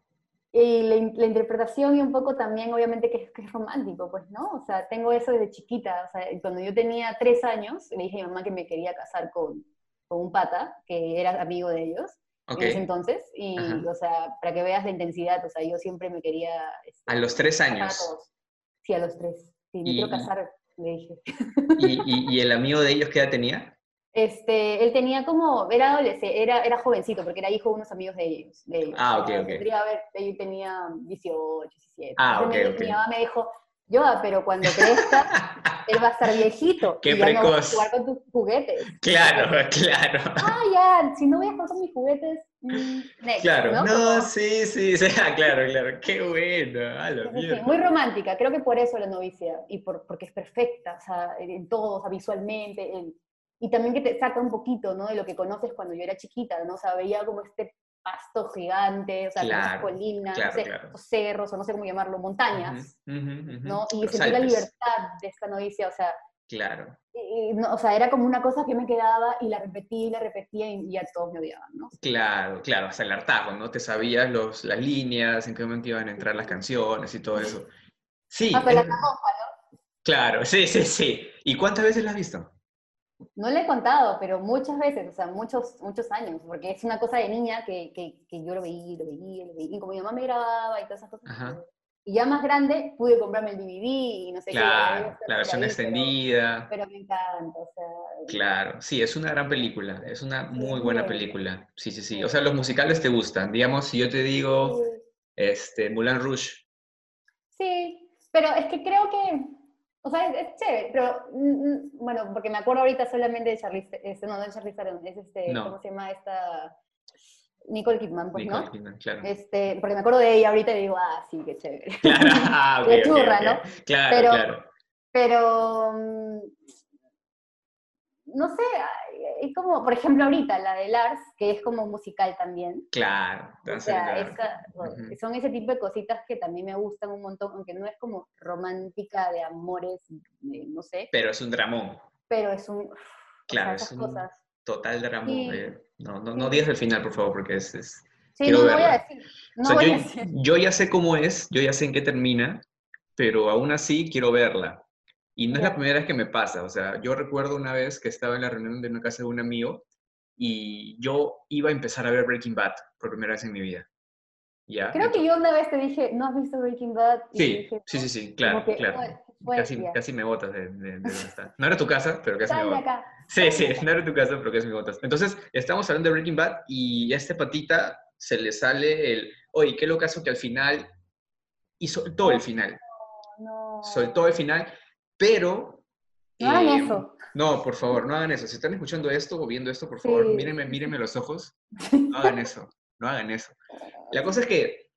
Y la, interpretación y un poco también, obviamente, que es, romántico, pues, ¿no? O sea, tengo eso desde chiquita. O sea, cuando yo tenía tres años, le dije a mi mamá que me quería casar con, con un pata, que era amigo de ellos, en ese entonces. Y, o sea, para que veas la intensidad, o sea, yo siempre me quería... Este, a los tres años. Sí, a los tres. Sí, me quiero casar, le dije. ¿Y, y, y el amigo de ellos qué edad tenía? Este, él tenía como, era adolescente, era, era jovencito, porque era hijo de unos amigos de ellos. De Ah, ok, ok. Tendría, a ver, él tenía 18, 17. Ah, ok, ok. Mi mamá me dijo, yo, pero cuando crezca, <laughs> él va a estar viejito. Qué y precoz. No a jugar con tus juguetes. Claro, <laughs> claro. Ah, ya, si no voy a jugar con mis juguetes, mm, next, Claro, no, sí, sí, <laughs> sí, claro, claro. Qué bueno, a la sí, sí, muy romántica, creo que por eso la novicia, y por, porque es perfecta, o sea, en todo, o sea, visualmente, en y también que te saca un poquito, ¿no? De lo que conoces cuando yo era chiquita, ¿no? O sea, veía como este pasto gigante, o sea, claro, colinas, claro, no sé, claro. cerros, o no sé cómo llamarlo, montañas, uh -huh, uh -huh. ¿no? Y sentí la libertad de esta novicia, o sea... Claro. Y, no, o sea, era como una cosa que me quedaba y la repetía y la repetía y ya todos me odiaban, ¿no? Claro, claro, hasta el hartazgo, ¿no? Te sabías los, las líneas, en qué momento iban a entrar las canciones y todo eso. Sí. Hasta la cajofa, ¿no? Claro, sí, sí, sí. ¿Y cuántas veces la has visto? No le he contado, pero muchas veces, o sea, muchos, muchos años, porque es una cosa de niña que, que, que yo lo veía, lo veía, lo veía, y como mi mamá me grababa y todas esas cosas. Ajá. Y ya más grande pude comprarme el DVD y no sé claro, qué. La versión ahí, extendida. Pero, pero, me encanta, o sea. Claro, sí, es una gran película, es una muy buena película. Sí, sí, sí. O sea, los musicales te gustan. Digamos, si yo te digo, este, Moulin Rouge. Sí, pero es que creo que o sea, es, es chévere, pero, mm, bueno, porque me acuerdo ahorita solamente de Charlize, este, no, no es Charlize Theron, es este, no. ¿cómo se llama esta? Nicole Kidman, pues, Nicole ¿no? Kidman, claro. Este, porque me acuerdo de ella ahorita y digo, ah, sí, qué chévere. <laughs> Claro, ah, <laughs> okay, de churra, okay, ¿no? Okay. Claro, pero, claro. Pero, mm, no sé, es como, por ejemplo, ahorita la de Lars, que es como musical también. Claro, o sea, esa, uh -huh. son ese tipo de cositas que también me gustan un montón, aunque no es como romántica de amores, de, no sé. Pero es un dramón. Pero es un... Claro, o sea, es un cosas. total dramón. Sí. Eh, no, no, no digas el final, por favor, porque es... es sí, no, voy a decir. No o sea, voy yo, a decir. yo ya sé cómo es, yo ya sé en qué termina, pero aún así quiero verla. Y no es la primera vez que me pasa, o sea, yo recuerdo una vez que estaba en la reunión de una casa de un amigo y yo iba a empezar a ver Breaking Bad por primera vez en mi vida. ¿Ya? Creo que yo una vez te dije, ¿no has visto Breaking Bad? Y sí, dije, sí, sí, sí, claro, que, claro. Casi, casi, me botas de, de, de, donde está. <laughs> No era tu casa, pero casi Sal me botas. Acá. Sí, sí, no era tu casa, pero casi me botas. Entonces, estamos hablando de Breaking Bad y a este patita se le sale el, oye, qué locazo que al final, y soltó el final. No. Soltó el final pero... No hagan eh, eso. No, por favor, no hagan eso. Si están escuchando esto o viendo esto, por favor, sí. mírenme, mírenme los ojos. No hagan eso. No hagan eso. La cosa es que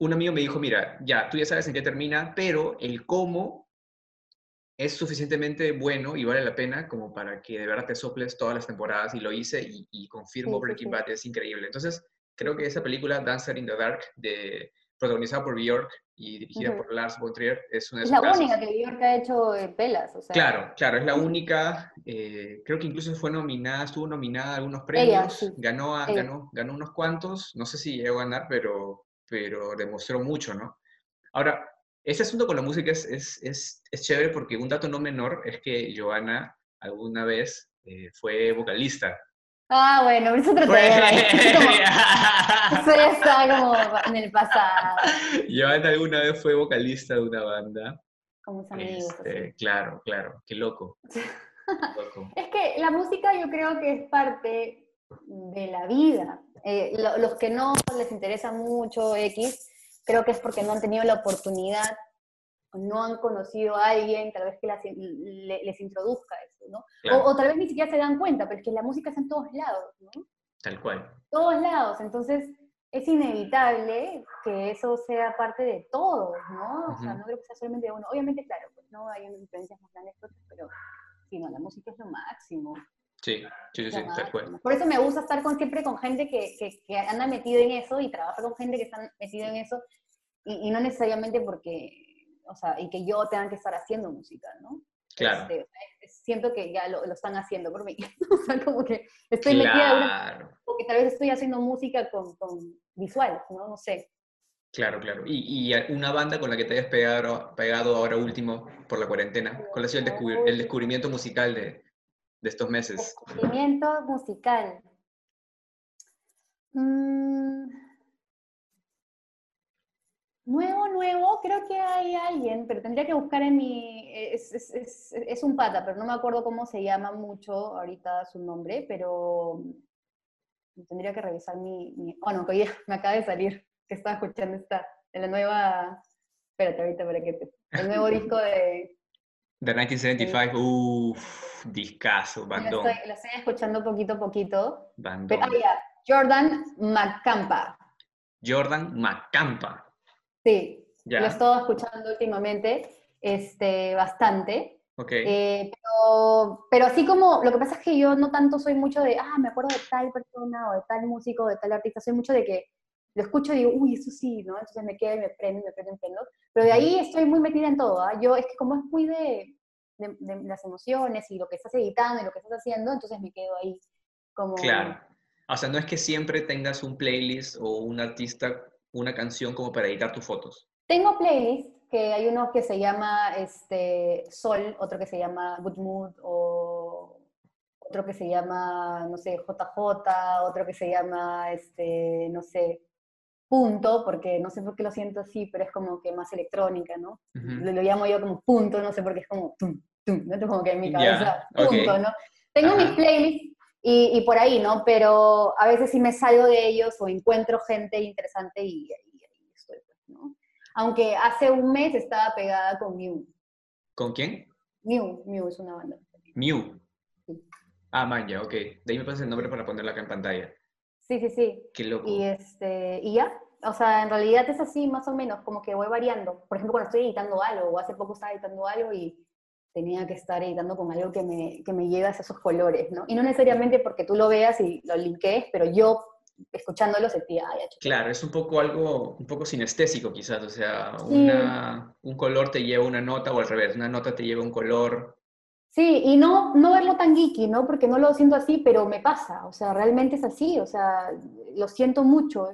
un amigo me dijo, mira, ya, tú ya sabes en qué termina, pero el cómo es suficientemente bueno y vale la pena como para que de verdad te soples todas las temporadas y lo hice y, y confirmo sí, Breaking sí, Bad es increíble. Entonces, creo que esa película, Dancer in the Dark, de, protagonizada por Bjork y dirigida uh -huh. por Lars von Trier, es una de Es la única que Bjork ha hecho en pelas. O sea. Claro, claro, es la única eh, creo que incluso fue nominada, estuvo nominada a algunos premios, sí. ganó, a- ganó, ganó unos cuantos, no sé si llegó a ganar, pero, pero demostró mucho, ¿no? Ahora, ese asunto con la música es, es, es, es chévere porque un dato no menor es que Joana alguna vez eh, fue vocalista. Ah, bueno, pero es otro Fue- tema. <laughs> es como- Eso ya está como en el pasado, Joana alguna vez fue vocalista de una banda. con mis amigos. Este, así. claro, claro, qué loco. loco. <laughs> Es que la música yo creo que es parte de la vida. Eh, lo- los que no les interesa mucho X, creo que es porque no han tenido la oportunidad, no han conocido a alguien tal vez que las- le- les introduzca eso, ¿no? Claro, O, o tal vez ni siquiera se dan cuenta, pero es que la música está en todos lados, ¿no? tal cual. todos lados. Entonces, es inevitable que eso sea parte de todos, ¿no? O sea, no creo que sea solamente de uno. Obviamente, claro, pues no hay influencias más grandes que otras, pero sí, no, la música es lo máximo. Sí, sí, sí, tal cual. Por eso me gusta estar con, siempre con gente que, que, que anda metido en eso y trabaja con gente que está metido en eso y, y no necesariamente porque, o sea, y que yo tenga que estar haciendo música, ¿no? Claro. Este, siento que ya lo, lo están haciendo por mí. <laughs> o sea, como que estoy metida una Claro, porque tal vez estoy haciendo música con, con visual, ¿no? No sé. claro, claro. Y, y una banda con la que te hayas pegado, pegado ahora último por la cuarentena, ¿cuál ha sido el, descubri- el descubrimiento musical de, de estos meses? Descubrimiento musical. Mm, Nuevo, nuevo, creo que hay alguien, pero tendría que buscar en mi... Es, es- es- es un pata, pero no me acuerdo cómo se llama mucho ahorita su nombre, pero tendría que revisar mi... mi oh, no, que hoy <laughs> me acaba de salir, que estaba escuchando esta, de la nueva... Espérate ahorita para que te... El nuevo disco de... The 1975, uff, discazo, Lo bandón, estoy, lo estoy escuchando poquito a poquito. bandón. Pero, ah, Jordan McCampa. Jordan Macampa, Sí, ya, lo he estado escuchando últimamente este, bastante. ok, Eh, pero, pero así como, lo que pasa es que yo no tanto soy mucho de, ah, me acuerdo de tal persona o de tal músico o de tal artista, soy mucho de que lo escucho y digo, uy, eso sí, ¿no? Entonces me queda y me prende, me prende, me prendo. Pero de ahí estoy muy metida en todo, ¿ah? Yo es que como es muy de, de, de las emociones y lo que estás editando y lo que estás haciendo, entonces me quedo ahí como... claro. O sea, no es que siempre tengas un playlist o un artista, una canción como para editar tus fotos. Tengo playlist, que hay uno que se llama este, Sol, otro que se llama Good Mood, o otro que se llama, no sé, JJ, otro que se llama, este, no sé, Punto, porque no sé por qué lo siento así, pero es como que más electrónica, ¿no? Ujú. Lo, lo llamo yo como punto, no sé por qué es como tum, tum, ¿no? Como que en mi cabeza, ok. punto, ¿no? Tengo mis Ajá. playlists y, y por ahí, ¿no? Pero a veces sí me salgo de ellos o encuentro gente interesante y, ahí estoy, pues, ¿no? Aunque hace un mes estaba pegada con Mew. ¿Con quién? Mew, Mew es una banda. Mew. Sí. Ah, man, ya, ok. De ahí me pasas el nombre para ponerlo acá en pantalla. Sí, sí, sí. Qué loco. Y, este, y ya, o sea, en realidad es así más o menos, como que voy variando. Por ejemplo, cuando estoy editando algo, o hace poco estaba editando algo y tenía que estar editando con algo que me, que me hacia esos colores, ¿no? Y no necesariamente porque tú lo veas y lo linkees, pero yo escuchándolo sentía, ay, ya, chuta". Claro, es un poco algo, un poco sinestésico quizás, o sea, Sí. una, un color te lleva una nota o al revés, una nota te lleva un color. Sí, y no, no verlo tan geeky, ¿no? Porque no lo siento así, pero me pasa, o sea, realmente es así, o sea, lo siento mucho,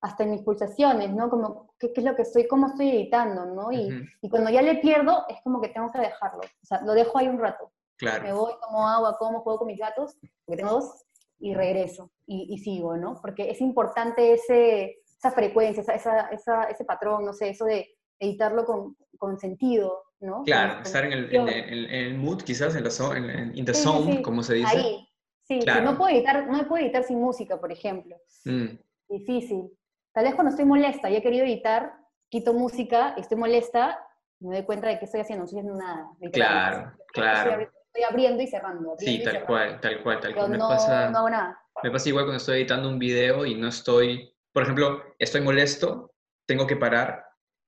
hasta en mis pulsaciones, ¿no? Como, ¿qué, qué es lo que estoy, cómo estoy editando, ¿no? Y, y cuando ya le pierdo, es como que tengo que dejarlo, o sea, lo dejo ahí un rato, me Claro, voy, tomo agua, como, juego con mis gatos, porque tengo dos, y regreso, y, y sigo, ¿no? Porque es importante ese, esa frecuencia, esa, esa, esa- ese patrón, no sé, eso de editarlo con, con sentido, ¿no? claro, Con- estar en el, en el- en el mood quizás, en la zo- en, en- in the Sí, zone, como se dice. Ahí. Sí, Claro. no puedo editar, no me puedo editar sin música, por ejemplo. Mm, Difícil. Tal vez cuando estoy molesta y he querido editar, quito música, estoy molesta, y me doy cuenta de que estoy haciendo, no estoy haciendo nada. Claro, Estoy claro. Estoy abriendo y cerrando. abriendo Sí, y tal cerrando, cual, tal cual, tal Pero cual. Me no, pasa, no hago nada. me pasa igual cuando estoy editando un video y no estoy, por ejemplo, estoy molesto, tengo que parar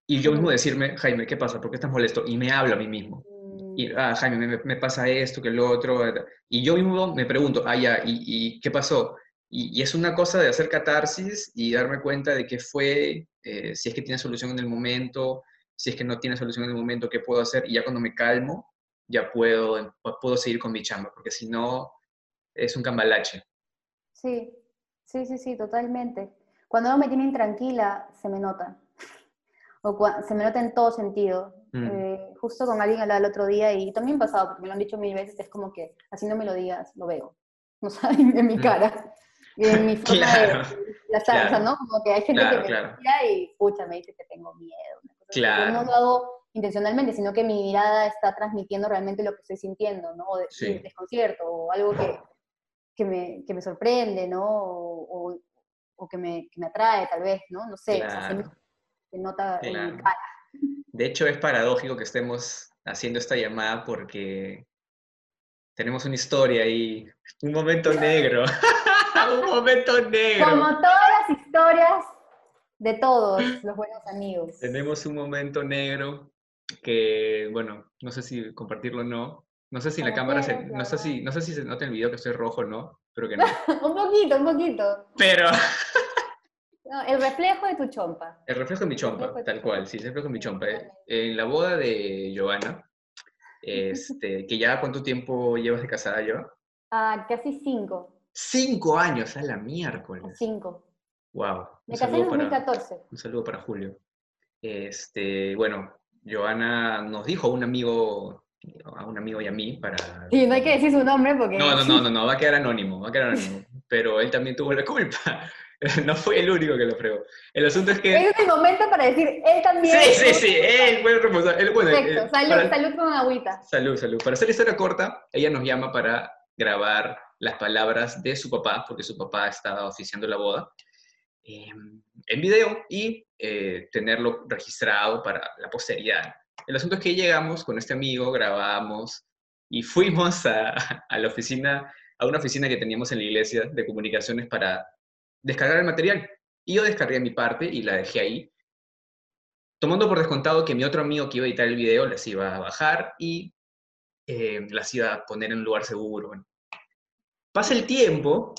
y yo mismo decirme, Jaime, ¿qué pasa? ¿Por qué estás molesto? Y me hablo a mí mismo. Mm, Y, ah, Jaime, me, me pasa esto, que lo otro. Y yo mismo me pregunto, ah, ya, ¿y, y qué pasó? Y, y es una cosa de hacer catarsis y darme cuenta de qué fue, eh, si es que tiene solución en el momento, si es que no tiene solución en el momento, qué puedo hacer. Y ya cuando me calmo, ya puedo, puedo seguir con mi chamba, porque si no, es un cambalache. Sí, sí, sí, sí, totalmente. Cuando no me tiene intranquila, se me nota. <laughs> O se me nota en todo sentido. Mm. Eh, justo con alguien hablaba el otro día y también pasado, porque me lo han dicho mil veces, es como que así no me lo digas, lo veo. <laughs> No saben en mi mm. cara. Y en mi <laughs> forma claro, de la salsa, ¿no? Como que hay gente que me mira y pucha, me dice que tengo miedo. Claro. Yo no lo hago intencionalmente, sino que mi mirada está transmitiendo realmente lo que estoy sintiendo, ¿no? O de, desconcierto, o algo que, que, me, que me sorprende, ¿no? O, o, que, me, que, me, atrae, tal vez, ¿no? No sé, se, nota en mi cara. De hecho, es paradójico que estemos haciendo esta llamada porque tenemos una historia ahí, un momento negro, <laughs> <laughs> un momento negro. Como todas las historias de todos los buenos amigos. Tenemos un momento negro que, bueno, no sé si compartirlo o no. No sé si la cámara se, no sé si, no sé si se nota en el video que estoy rojo o no, pero que no. <laughs> un poquito, un poquito. Pero. <laughs> el reflejo de tu chompa. El reflejo de mi chompa, tal cual, sí, el reflejo de mi chompa. En la boda de Giovanna, este, que ya cuánto tiempo llevas de casada, yo? Ah, casi cinco. Cinco años, a la miércoles. Cinco. Wow. Me casé en 2014. un saludo para Julio. Este, bueno, Joana nos dijo a un amigo, a un amigo y a mí para... Sí, no hay que decir su nombre porque... No, no, no, no, no va a quedar anónimo, va a quedar anónimo. <laughs> Pero él también tuvo la culpa. <laughs> No fue el único que lo fregó. El asunto es que... Es el momento para decir, él también... Sí, sí, sí, él fue el responsable. Perfecto, salud, salud con agüita. Salud, salud. Para hacer la historia corta, ella nos llama para grabar las palabras de su papá, porque su papá estaba oficiando la boda. Em, en video y eh, tenerlo registrado para la posteridad. El asunto es que llegamos con este amigo, grabamos y fuimos a, a, la oficina, a una oficina que teníamos en la iglesia de comunicaciones para descargar el material. Y yo descargué mi parte y la dejé ahí, tomando por descontado que mi otro amigo que iba a editar el video las iba a bajar y eh, las iba a poner en un lugar seguro. Pasa el tiempo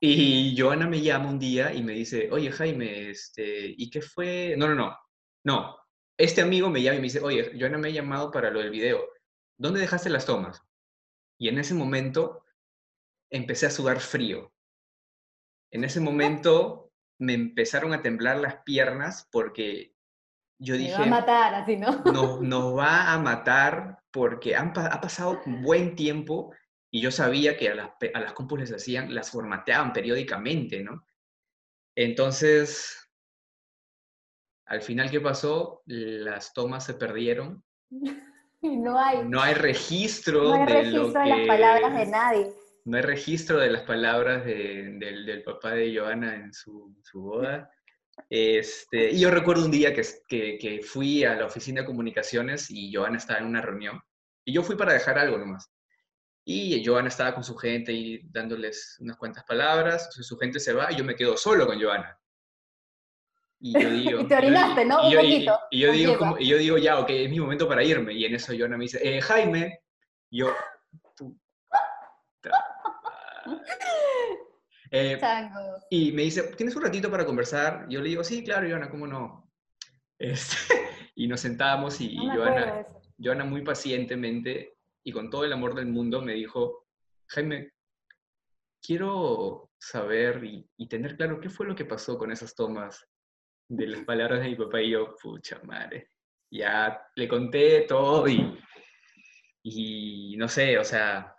y Joana me llama un día y me dice, oye Jaime, este, ¿y qué fue? No, no, no, no. Este amigo me llama y me dice, oye, Joana me ha llamado para lo del video. ¿Dónde dejaste las tomas? Y en ese momento empecé a sudar frío. En ese momento me empezaron a temblar las piernas porque yo dije... Me va a matar, así, ¿no? Nos, nos va a matar porque han, ha pasado buen tiempo y yo sabía que a las, a las compus les hacían, las formateaban periódicamente, ¿no? Entonces, al final, ¿qué pasó? Las tomas se perdieron. <laughs> Y no hay. No hay registro, no hay de registro de las palabras de nadie. No hay registro de las palabras del, del, papá de Joana en su, su boda. Este, y yo recuerdo un día que, que, que, fui a la oficina de comunicaciones y Joana estaba en una reunión. Y yo fui para dejar algo nomás. Y Joana estaba con su gente y dándoles unas cuantas palabras, entonces su gente se va y yo me quedo solo con Joana. Y yo <laughs> digo... y te orinaste, ¿no? Y, un poquito. Y, yo digo, como, y yo digo, ya, ok, es mi momento para irme. Y en eso Joana me dice, eh, Jaime, yo... <laughs> Eh, y me dice, ¿tienes un ratito para conversar? Yo le digo, sí, claro, Joana, ¿cómo no? <laughs> Este, y nos sentamos y, y Joana, Joana muy pacientemente y con todo el amor del mundo me dijo, Jaime, quiero saber y, tener claro qué fue lo que pasó con esas tomas de las palabras de mi papá y yo, pucha madre. Ya le conté todo y, y no sé, o sea,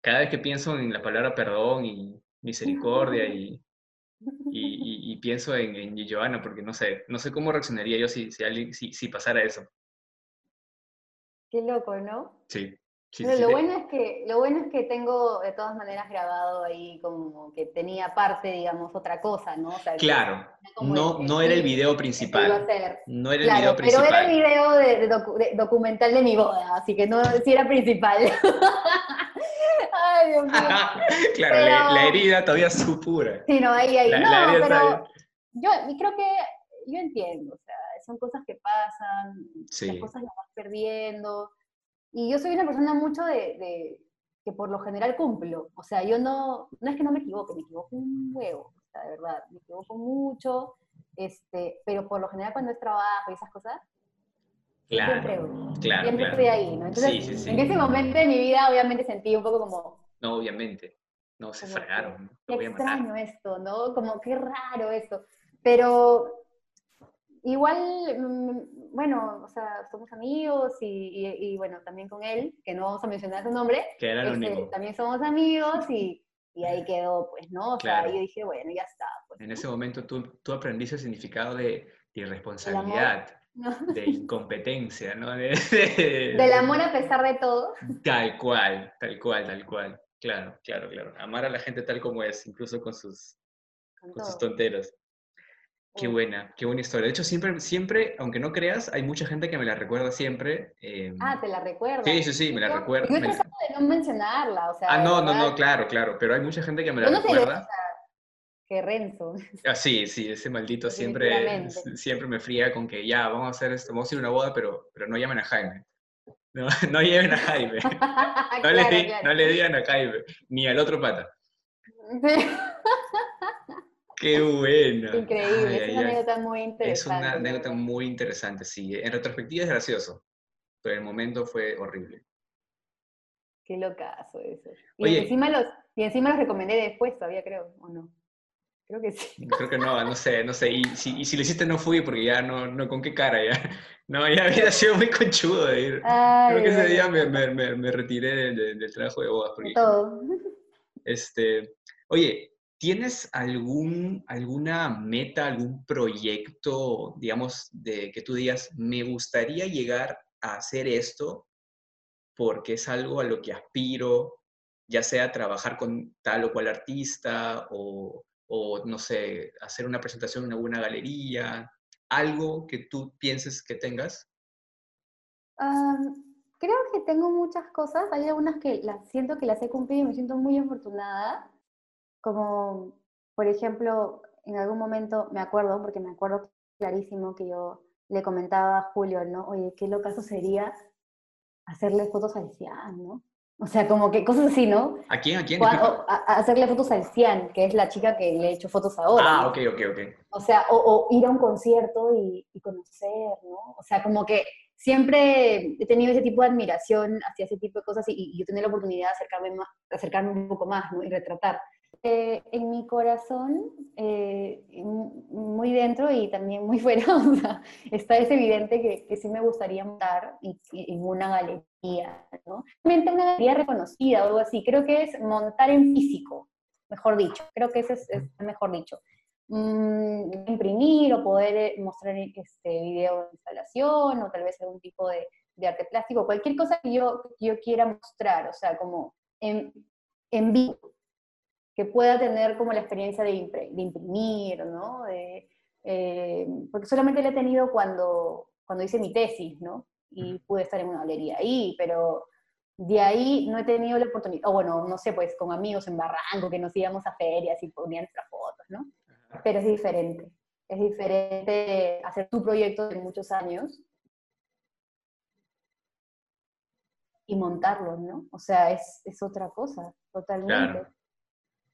cada vez que pienso en la palabra perdón y misericordia y, y, pienso en, en Joana, porque no sé, no sé cómo reaccionaría yo si, si, alguien, si, si pasara eso. Qué loco, ¿no? Sí lo, bueno es que, lo bueno es que tengo de todas maneras grabado ahí como que tenía parte, digamos, otra cosa, ¿no? claro, no, no era el video principal. No era el video principal. Pero era el video de, documental de mi boda, así que no, sí era principal. <laughs> Ay, Dios mío. <laughs> claro, la, herida todavía supura. Sí, no, ahí, ahí. no, pero yo creo que yo entiendo, o sea, son cosas que pasan, las cosas las vas perdiendo y yo soy una persona mucho de, que por lo general cumplo. O sea, yo no, no es que no me equivoque, me equivoco un huevo, o sea, de verdad, me equivoco mucho, este, pero por lo general cuando es trabajo y esas cosas, Claro, siempre, claro, siempre claro. estoy ahí, ¿no? Entonces, Sí, sí, sí. en ese momento de mi vida obviamente sentí un poco como, No, obviamente. No, se fregaron. ¿no? qué extraño esto, ¿no? Como qué raro esto. Pero igual, mm, bueno, o sea, somos amigos y, y- y, bueno, también con él, que no vamos a mencionar su nombre, Que era este, anónimo. también somos amigos y, y ahí quedó, pues, ¿no? O sea, Claro. yo dije, bueno, ya está. Pues, En ese momento tú, tú aprendiste el significado de, de irresponsabilidad, ¿no? de <laughs> incompetencia, ¿no? De- de- <laughs> Del amor a pesar de todo. Tal cual, tal cual, tal cual. Claro, claro, claro. Amar a la gente tal como es, incluso con sus, Con con sus todo. Qué buena, qué buena historia. De hecho, siempre, siempre, aunque no creas, hay mucha gente que me la recuerda siempre. eh, Ah, te la recuerdas. Sí, sí, sí, me la Yo- recuerda. Yo he tratado de no mencionarla, o sea. Ah, no, no, no, claro, claro. Pero hay mucha gente que me la no recuerda. que Renzo. <laughs> Ah, sí, sí, ese maldito siempre, <laughs> siempre me fría con que ya, vamos a hacer esto, vamos a ir a una boda, pero, pero no llamen a Jaime. <laughs> No, no lleven a Jaime. No, le, Claro, di- claro. no le digan a Jaime, ni al otro pata. Qué buena. Increíble, Ay, es ay, una ay. anécdota muy Es interesante. una la anécdota muy interesante, sí. En retrospectiva es gracioso, pero en el momento fue horrible. Qué locazo eso. Y Oye. encima los, y encima los recomendé después todavía, creo, ¿o no? Creo que sí. Creo que no, no sé, no sé. Y si, y si lo hiciste no fui porque ya no, no, ¿con qué cara ya? <laughs> No, ya había sido muy conchudo de ir. Creo que ese día me, me, me, me retiré del, del- del trabajo de bodas. Porque, Todo. este, oye, ¿tienes algún, alguna meta, algún proyecto, digamos, de que tú digas, me gustaría llegar a hacer esto porque es algo a lo que aspiro, ya sea trabajar con tal o cual artista o, no sé, hacer una presentación en alguna galería, algo que tú pienses que tengas? Creo que tengo muchas cosas. Hay algunas que las siento que las he cumplido y me siento muy afortunada. Como, por ejemplo, en algún momento me acuerdo, porque me acuerdo clarísimo que yo le comentaba a Julio, ¿no? Oye, qué locazo sería hacerle fotos al Cian, ¿no? O sea, como que cosas así, ¿no? ¿A quién? ¿A quién? O o a hacerle fotos al Cian, que es la chica que le he hecho fotos ahora. Ah, ¿no? ok, ok, ok. O sea, o, o ir a un concierto y, y conocer, ¿no? O sea, como que siempre he tenido ese tipo de admiración hacia ese tipo de cosas y, y yo tenía la oportunidad de acercarme, más, de acercarme un poco más, ¿no? Y retratar. Eh, en mi corazón, eh, muy dentro y también muy <laughs> fuera, o sea, está es evidente que, que sí me gustaría montar en una galería, ¿no? Realmente una galería reconocida o algo así. Creo que es montar en físico, mejor dicho. Creo que ese es, es mejor dicho mm, imprimir o poder eh, mostrar este video de instalación o tal vez algún tipo de, de arte plástico, cualquier cosa que yo, yo quiera mostrar, o sea, como en, en vivo, que pueda tener como la experiencia de, impre- de imprimir, ¿no? De, eh, porque solamente la he tenido cuando, cuando hice mi tesis, ¿no? Y pude estar en una galería ahí, pero de ahí no he tenido la oportunidad, o bueno, no sé, pues con amigos en Barranco, que nos íbamos a ferias y ponían nuestras fotos, ¿no? pero es diferente. Es diferente hacer tu proyecto de muchos años y montarlo, ¿no? O sea, es, es otra cosa, totalmente. Claro,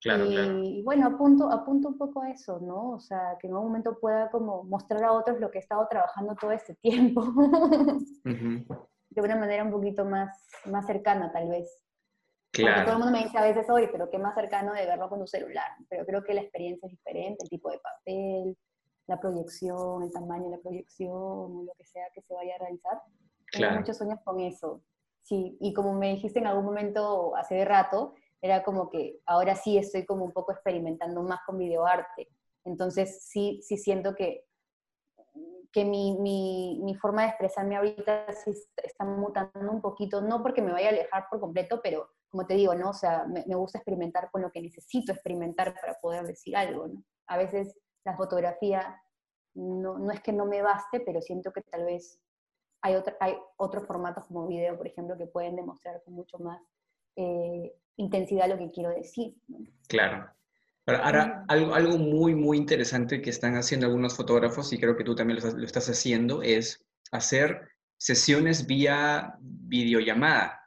claro, y, claro. y bueno, apunto, apunto un poco a eso, ¿no? O sea, que en algún momento pueda como mostrar a otros lo que he estado trabajando todo este tiempo, <laughs> Ujú, de una manera un poquito más, más cercana, tal vez. Porque todo el Claro, mundo me dice a veces, oye, pero qué más cercano de verlo con tu celular. Pero creo que la experiencia es diferente, el tipo de papel, la proyección, el tamaño de la proyección, lo que sea que se vaya a realizar. Tengo Claro. muchos sueños con eso. Sí, y como me dijiste en algún momento hace rato, era como que ahora sí estoy como un poco experimentando más con videoarte. Entonces sí, sí siento que, que mi, mi, mi forma de expresarme ahorita sí está- mutando un poquito, no porque me vaya a alejar por completo, pero como te digo, ¿no? O sea, me, me gusta experimentar con lo que necesito experimentar para poder decir algo, ¿no? A veces la fotografía no, no es que no me baste, pero siento que tal vez hay, otra- hay otros formatos como video, por ejemplo, que pueden demostrar con mucho más eh, intensidad lo que quiero decir. ¿no? claro. Ahora, ahora, algo, algo muy, muy interesante que están haciendo algunos fotógrafos, y creo que tú también lo estás, lo estás haciendo, es hacer sesiones vía videollamada.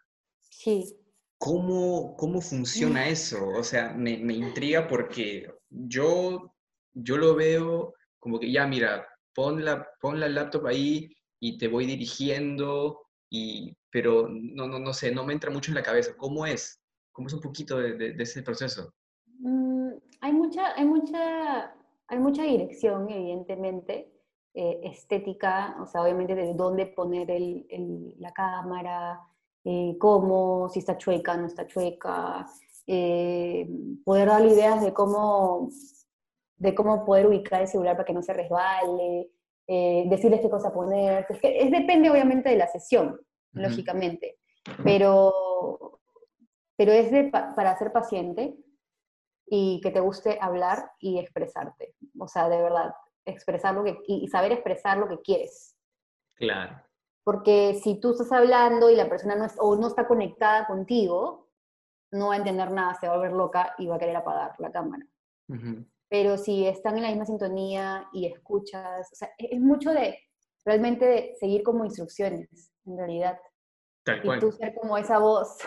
Sí, ¿Cómo, cómo funciona eso? O sea, me, me intriga porque yo, yo lo veo como que ya, mira, pon la, pon la laptop ahí y te voy dirigiendo, y, pero no, no, no sé, no me entra mucho en la cabeza. ¿Cómo es? ¿Cómo es un poquito de, ese proceso? Mm, hay, mucha, hay, mucha, hay mucha dirección, evidentemente, eh, estética, o sea, obviamente de dónde poner el, la cámara, eh, cómo, si está chueca, no está chueca, eh, poder dar ideas de cómo, de cómo poder ubicar el celular para que no se resbale, eh, decirles qué cosa poner. Es, que es, depende obviamente de la sesión, lógicamente, pero, pero es de, para ser paciente y que te guste hablar y expresarte. O sea, de verdad, expresar lo que, y saber expresar lo que quieres. Claro. Porque si tú estás hablando y la persona no, o no está conectada contigo, no va a entender nada, se va a volver loca y va a querer apagar la cámara. Pero si están en la misma sintonía y escuchas, o sea, e-, es mucho de realmente de seguir como instrucciones, en realidad. y tú ser como esa voz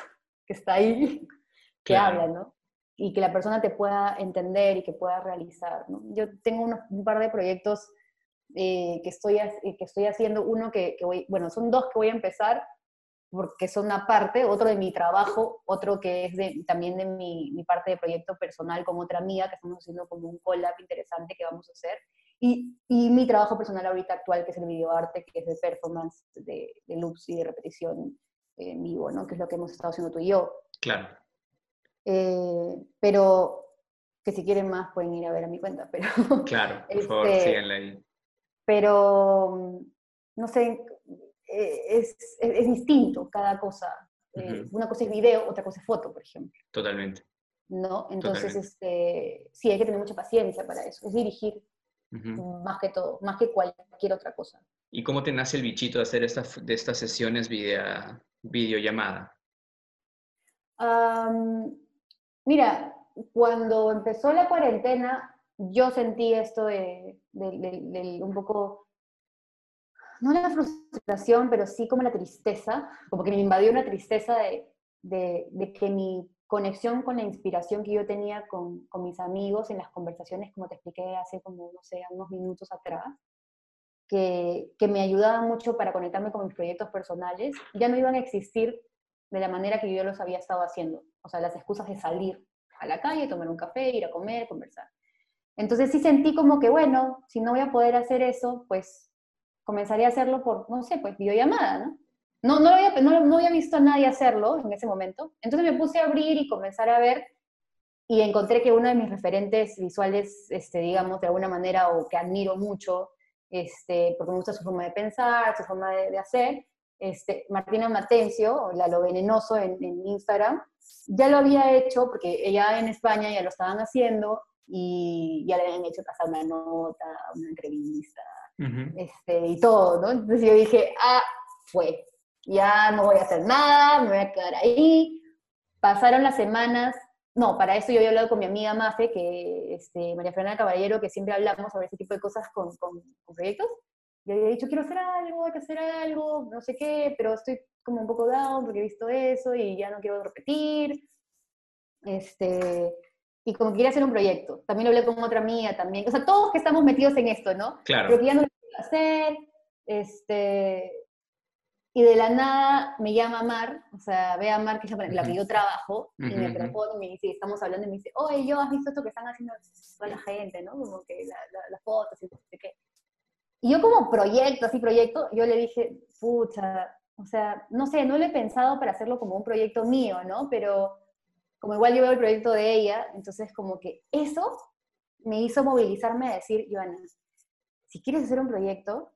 que está ahí, <laughs> que habla, ¿no? Y que la persona te pueda entender y que pueda realizar, ¿no? Yo tengo un par de proyectos eh, que, estoy, que estoy haciendo, uno que, que voy, bueno, son dos que voy a empezar, porque son aparte, otro de mi trabajo, otro que es de, también de mi, mi, parte de proyecto personal con otra amiga, que estamos haciendo como un collab interesante que vamos a hacer, y, y mi trabajo personal ahorita actual, que es el videoarte, que es de performance, de, de loops y de repetición en vivo, ¿no? Que es lo que hemos estado haciendo tú y yo. Claro. Eh, pero que si quieren más pueden ir a ver a mi cuenta, pero... Claro, por favor, <laughs> este, síganla ahí. Pero, no sé, eh, es, es, distinto cada cosa. Eh, una cosa es video, otra cosa es foto, por ejemplo. Totalmente. ¿No? Entonces, Este, sí, hay que tener mucha paciencia para eso. Es dirigir más que todo, más que cualquier otra cosa. ¿Y cómo te nace el bichito de hacer estas de estas sesiones video, videollamada? mira, cuando empezó la cuarentena, yo sentí esto de, de un poco no la frustración, pero sí como la tristeza, como que me invadió una tristeza de, de, que mi conexión con la inspiración que yo tenía con, mis amigos en las conversaciones, como te expliqué hace como, no sé, unos minutos atrás, que, que me ayudaban mucho para conectarme con mis proyectos personales, ya no iban a existir de la manera que yo los había estado haciendo. O sea, las excusas de salir a la calle, tomar un café, ir a comer, conversar. Entonces sí sentí como que, bueno, si no voy a poder hacer eso, pues comenzaría a hacerlo por, no sé, pues videollamada, ¿no? No, no, había, no, había visto a nadie hacerlo en ese momento. Entonces me puse a abrir y comenzar a ver y encontré que uno de mis referentes visuales, este, digamos, de alguna manera, o que admiro mucho, este, porque me gusta su forma de pensar, su forma de, hacer, este, Martina Matencio, la Lo Venenoso en, en, Instagram, ya lo había hecho, porque ella en España ya lo estaban haciendo, y ya le habían hecho pasar una nota, una entrevista, este, y todo, ¿no? Entonces yo dije, ah, fue, ya no voy a hacer nada, me voy a quedar ahí. Pasaron las semanas, no, para eso yo había hablado con mi amiga Mafe, que este, María Fernanda Caballero, que siempre hablamos sobre ese tipo de cosas con, con, proyectos. Y había dicho, quiero hacer algo, hay que hacer algo, no sé qué, pero estoy como un poco down porque he visto eso y ya no quiero repetir. Este, y como que quería hacer un proyecto. También lo hablé con otra mía también. O sea, todos que estamos metidos en esto, ¿no? Claro. Pero que ya no lo quiero hacer. Este, y de la nada me llama Mar, o sea, ve a Mar, que es la que yo trabajo, y me propone, me dice, estamos hablando, y me dice, oye, yo has visto esto que están haciendo toda la gente, ¿no? Como que las fotos y no sé qué. Y yo como proyecto, así proyecto, yo le dije, pucha, o sea, no sé, no lo he pensado para hacerlo como un proyecto mío, ¿no? Pero como igual yo veo el proyecto de ella, entonces como que eso me hizo movilizarme a decir, Joana, si quieres hacer un proyecto,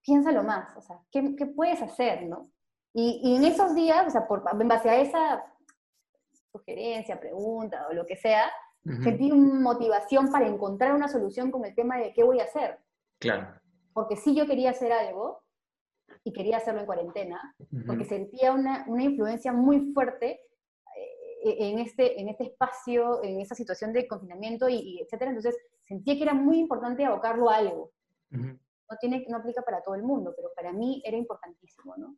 piénsalo más, o sea, ¿qué, qué puedes hacer, no? Y, y, en esos días, o sea, por, en base a esa sugerencia, pregunta o lo que sea, sentí motivación para encontrar una solución con el tema de qué voy a hacer. Claro. Porque sí yo quería hacer algo y quería hacerlo en cuarentena, porque sentía una, una influencia muy fuerte en este, en este espacio, en esa situación de confinamiento y, etcétera. Entonces sentía que era muy importante abocarlo a algo. No, tiene, no aplica para todo el mundo, pero para mí era importantísimo, ¿no?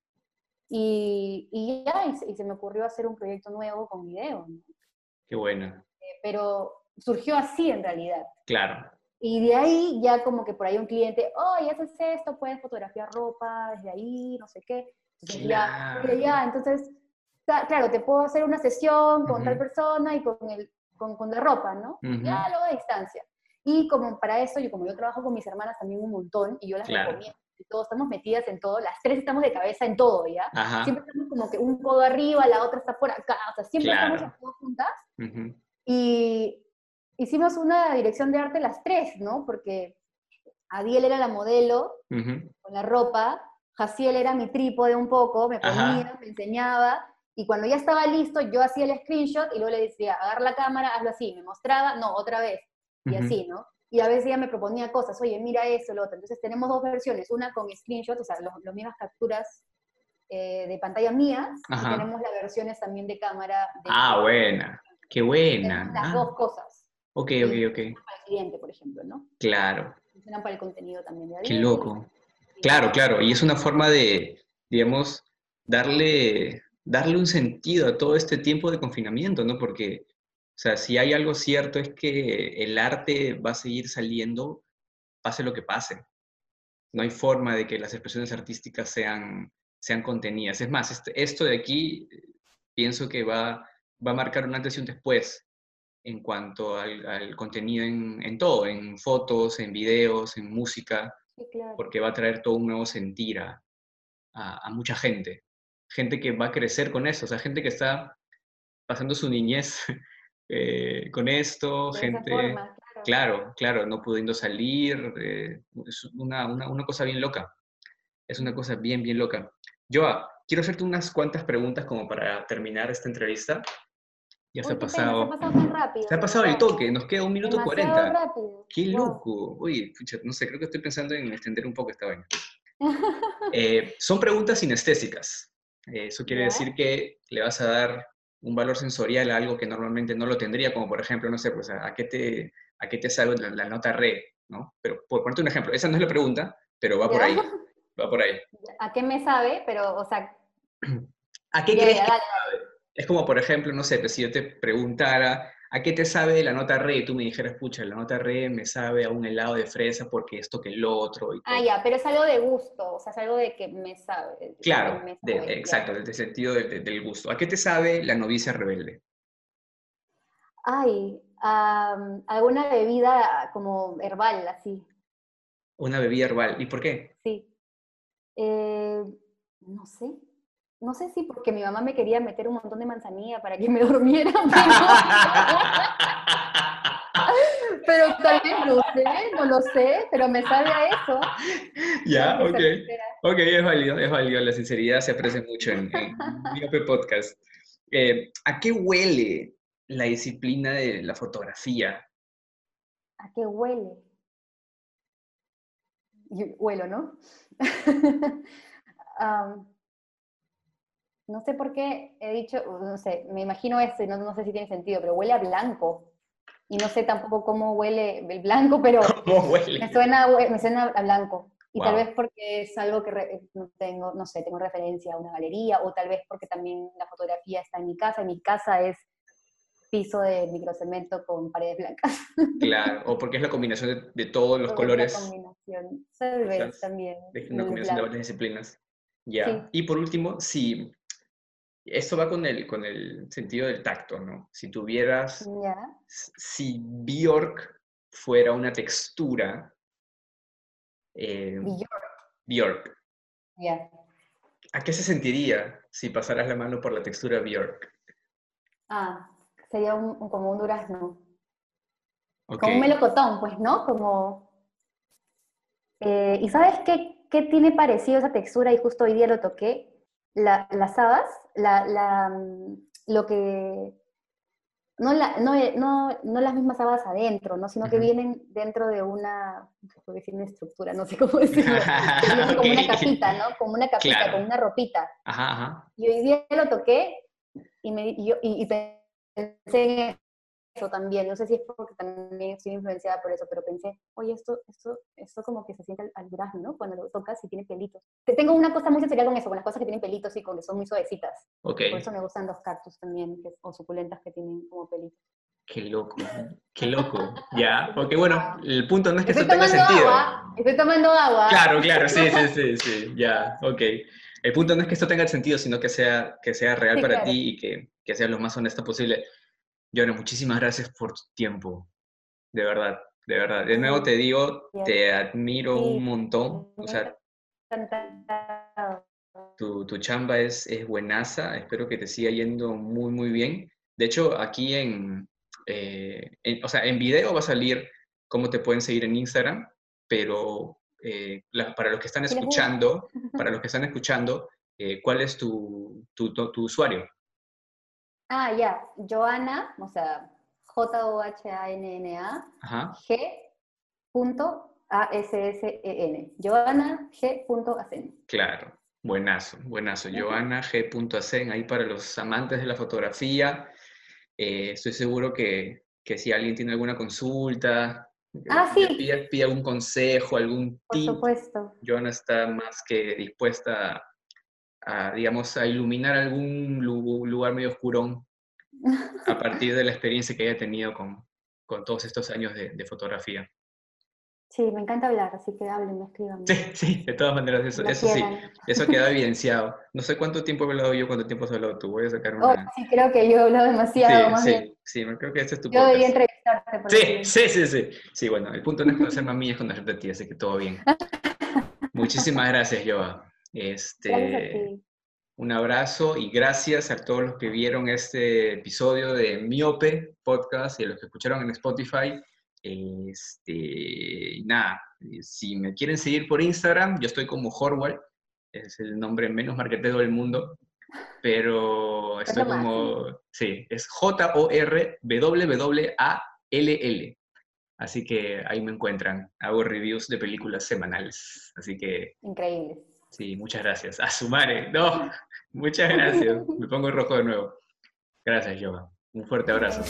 Y, y ya, y se, me ocurrió hacer un proyecto nuevo con video, ¿no? Qué bueno. Eh, pero surgió así en realidad. Claro. Y de ahí ya como que por ahí un cliente, oh, ya haces esto, puedes fotografiar ropa desde ahí, no sé qué. Entonces ya, Claro. ya, entonces, ta- claro, te puedo hacer una sesión con tal Ujú. persona y con, el, con, con la ropa, ¿no? Ujú. Ya luego a distancia. Y como para eso, yo como yo trabajo con mis hermanas también un montón, y yo las Claro. recomiendo, y todos estamos metidas en todo, las tres estamos de cabeza en todo, ¿ya? Ajá. Siempre estamos como que un codo arriba, la otra está por acá, o sea, siempre Claro. estamos todas juntas. Ujú. Y hicimos una dirección de arte las tres, ¿no? Porque Adiel era la modelo Ujú. con la ropa, Jaciel era mi trípode un poco, me Ajá. ponía, me enseñaba, y cuando ya estaba listo, yo hacía el screenshot y luego le decía, agarra la cámara, hazlo así, me mostraba, no, otra vez, y así, ¿no? Y a veces ella me proponía cosas, oye, mira eso, lo otro. Entonces tenemos dos versiones, una con screenshot, o sea, las mismas capturas eh, de pantalla mías, Ajá. y tenemos las versiones también de cámara. De Ah, buena. Qué buena. las Ah, dos cosas, ok, ok, ok. para el cliente, por ejemplo, ¿no? Claro. Funcionan para el contenido también de Qué loco. Claro, claro. Y es una forma de, digamos, darle, darle un sentido a todo este tiempo de confinamiento, ¿no? Porque, o sea, si hay algo cierto es que el arte va a seguir saliendo, pase lo que pase. No hay forma de que las expresiones artísticas sean, sean contenidas. Es más, este- esto de aquí eh, pienso que va, va a marcar un antes y un después en cuanto al, al contenido en, en todo, en fotos, en videos, en música Sí, claro. porque va a traer todo un nuevo sentir a, a- a mucha gente. Gente que va a crecer con eso, o sea, gente que está pasando su niñez <laughs> eh, con esto, gente, forma, claro. claro, claro, no pudiendo salir, eh, es una, una- una cosa bien loca, es una cosa bien, bien loca. Joa, quiero hacerte unas cuantas preguntas como para terminar esta entrevista. Ya se Uy, ha qué pena, pasado, se ha pasado rápido. se ha pasado el toque, nos queda un minuto cuarenta. Qué Wow. loco. Oye, pucha, no sé, creo que estoy pensando en extender un poco esta vaina. <laughs> Eh, son preguntas sinestésicas. Eh, eso quiere decir que le vas a dar un valor sensorial a algo que normalmente no lo tendría, como por ejemplo, no sé, pues a, a qué te a qué te sabe la, la nota re, ¿no? Pero por ponerte un ejemplo, esa no es la pregunta, pero va por ahí, <laughs> va por ahí. ¿A qué me sabe? Pero, o sea, <clears throat> ¿A qué ya, crees ya, que dale, sabe? Es como, por ejemplo, no sé, pues, si yo te preguntara, ¿a qué te sabe la nota re? Y tú me dijeras, pucha, la nota re me sabe a un helado de fresa porque esto que el otro. Y Ah, todo. ya, pero es algo de gusto, o sea, es algo de que me sabe. Claro, me de- exacto, desde el sentido de- de- del gusto. ¿A qué te sabe la novicia rebelde? Ay, am, alguna bebida como herbal, así, Una bebida herbal. ¿Y por qué? sí. Eh, no sé. No sé si porque mi mamá me quería meter un montón de manzanilla para que me <laughs> durmiera, pero, <laughs> pero tal vez no sé, no lo sé, pero me sabe a eso. ya, que ok. Ok, es válido, es válido. La sinceridad se aprecia mucho en, en Podcast. Eh, ¿A qué huele la disciplina de la fotografía? ¿A qué huele? Yo huelo, ¿no? <laughs> no sé por qué he dicho, no sé, me imagino esto y no, no sé si tiene sentido, pero huele a blanco. Y no sé tampoco cómo huele el blanco, pero <laughs> ¿Cómo huele? me suena, me suena a blanco. Y tal vez porque es algo que re- no tengo, no sé, tengo referencia a una galería, o tal vez porque también la fotografía está en mi casa. Mi casa es piso de microcemento con paredes blancas. <laughs> Claro, o porque es la combinación de, de todos los Todo es una colores, combinación. Tal vez también. de una combinación de varias disciplinas. Ya. Sí. Y por último, si esto va con el, con el sentido del tacto, ¿no? Si tuvieras si Bjork fuera una textura, eh, Bjork. Bjork. ¿a qué se sentiría si pasaras la mano por la textura Bjork? Ah, sería un, un- como un durazno. Como un melocotón, pues, ¿no? Como... Eh, ¿Y sabes qué, qué tiene parecido esa textura? Y justo hoy día lo toqué. La- las habas, la, la, mm, lo que... No, la- no, eh, no, no las mismas habas adentro, ¿no? sino que vienen dentro de una, decir una estructura, no sé cómo <laughs> decirlo, <laughs> vienen como una capita, ¿no? Como una capita, Claro. como una ropita. Ajá, ajá. Y hoy día lo toqué y, me, y, yo- y- y pensé en eso también. No sé si es porque también estoy influenciada por eso, pero pensé, oye, esto, esto, esto como que se siente al, al durazno, ¿no? Cuando lo tocas y tiene pelitos. Te- Tengo una cosa muy sensorial con eso, con las cosas que tienen pelitos y con que son muy suavecitas. Ok. Por eso me gustan los cactus también, que, o suculentas que tienen como pelitos. Qué loco, qué loco, ya. Porque bueno, el punto no es que Estoy eso tenga tomando sentido. agua, estoy tomando agua. Claro, claro, sí, <laughs> sí, sí, sí, ya, ok. El punto no es que esto tenga sentido, sino que sea, que sea real Sí, para claro. ti y que, que sea lo más honesta posible. Joana, muchísimas gracias por tu tiempo, de verdad, de verdad. De nuevo te digo, te admiro Sí. un montón, o sea, tu, tu chamba es, es buenaza, espero que te siga yendo muy, muy bien. De hecho, aquí en, eh, en- o sea, en video va a salir cómo te pueden seguir en Instagram, pero eh, la- para los que están escuchando, <laughs> para los que están escuchando, eh, ¿cuál es tu, tu, tu- tu usuario? Ah, ya. Joana, o sea, J-O-H-A-N-N-A, G. punto A-S-S-E-N. Joana G. Acen. claro, buenazo, buenazo. Joana G.acen, ahí para los amantes de la fotografía. Eh, estoy seguro que, que si alguien tiene alguna consulta, Ah, que sí. pida, pida algún consejo, algún Por tip, supuesto. Joana está más que dispuesta a, digamos, a iluminar algún lu- lugar medio oscurón <laughs> a partir de la experiencia que haya tenido con, con todos estos años de, de fotografía. Sí, me encanta hablar, así que hablen, escriban. Sí, sí, de todas maneras, eso, eso sí, eso queda <laughs> evidenciado. No sé cuánto tiempo he hablado yo, cuánto tiempo has hablado tú. Voy a sacar Oh, una... sí, creo que yo he hablado demasiado, más sí, bien. sí, sí, creo que este es tu Yo debería podcast. entrevistarte. por Sí, sí, sí, sí. Sí, bueno, el punto no es conocerme a mí, es conocerte a ti, así que todo bien. <laughs> Muchísimas gracias, Joa. Este. Un abrazo y gracias a todos los que vieron este episodio de Miope Podcast y a los que escucharon en Spotify. Este, nada, si me quieren seguir por Instagram, yo estoy como Horwald, es el nombre menos marketero del mundo, pero <laughs> estoy como, sí, es J-O-R-W-W-A-L-L. Así que ahí me encuentran. Hago reviews de películas semanales. Así que Increíble. Sí, muchas gracias. A su madre. No, muchas gracias. Me pongo rojo de nuevo. Gracias, Yoga. Un fuerte abrazo.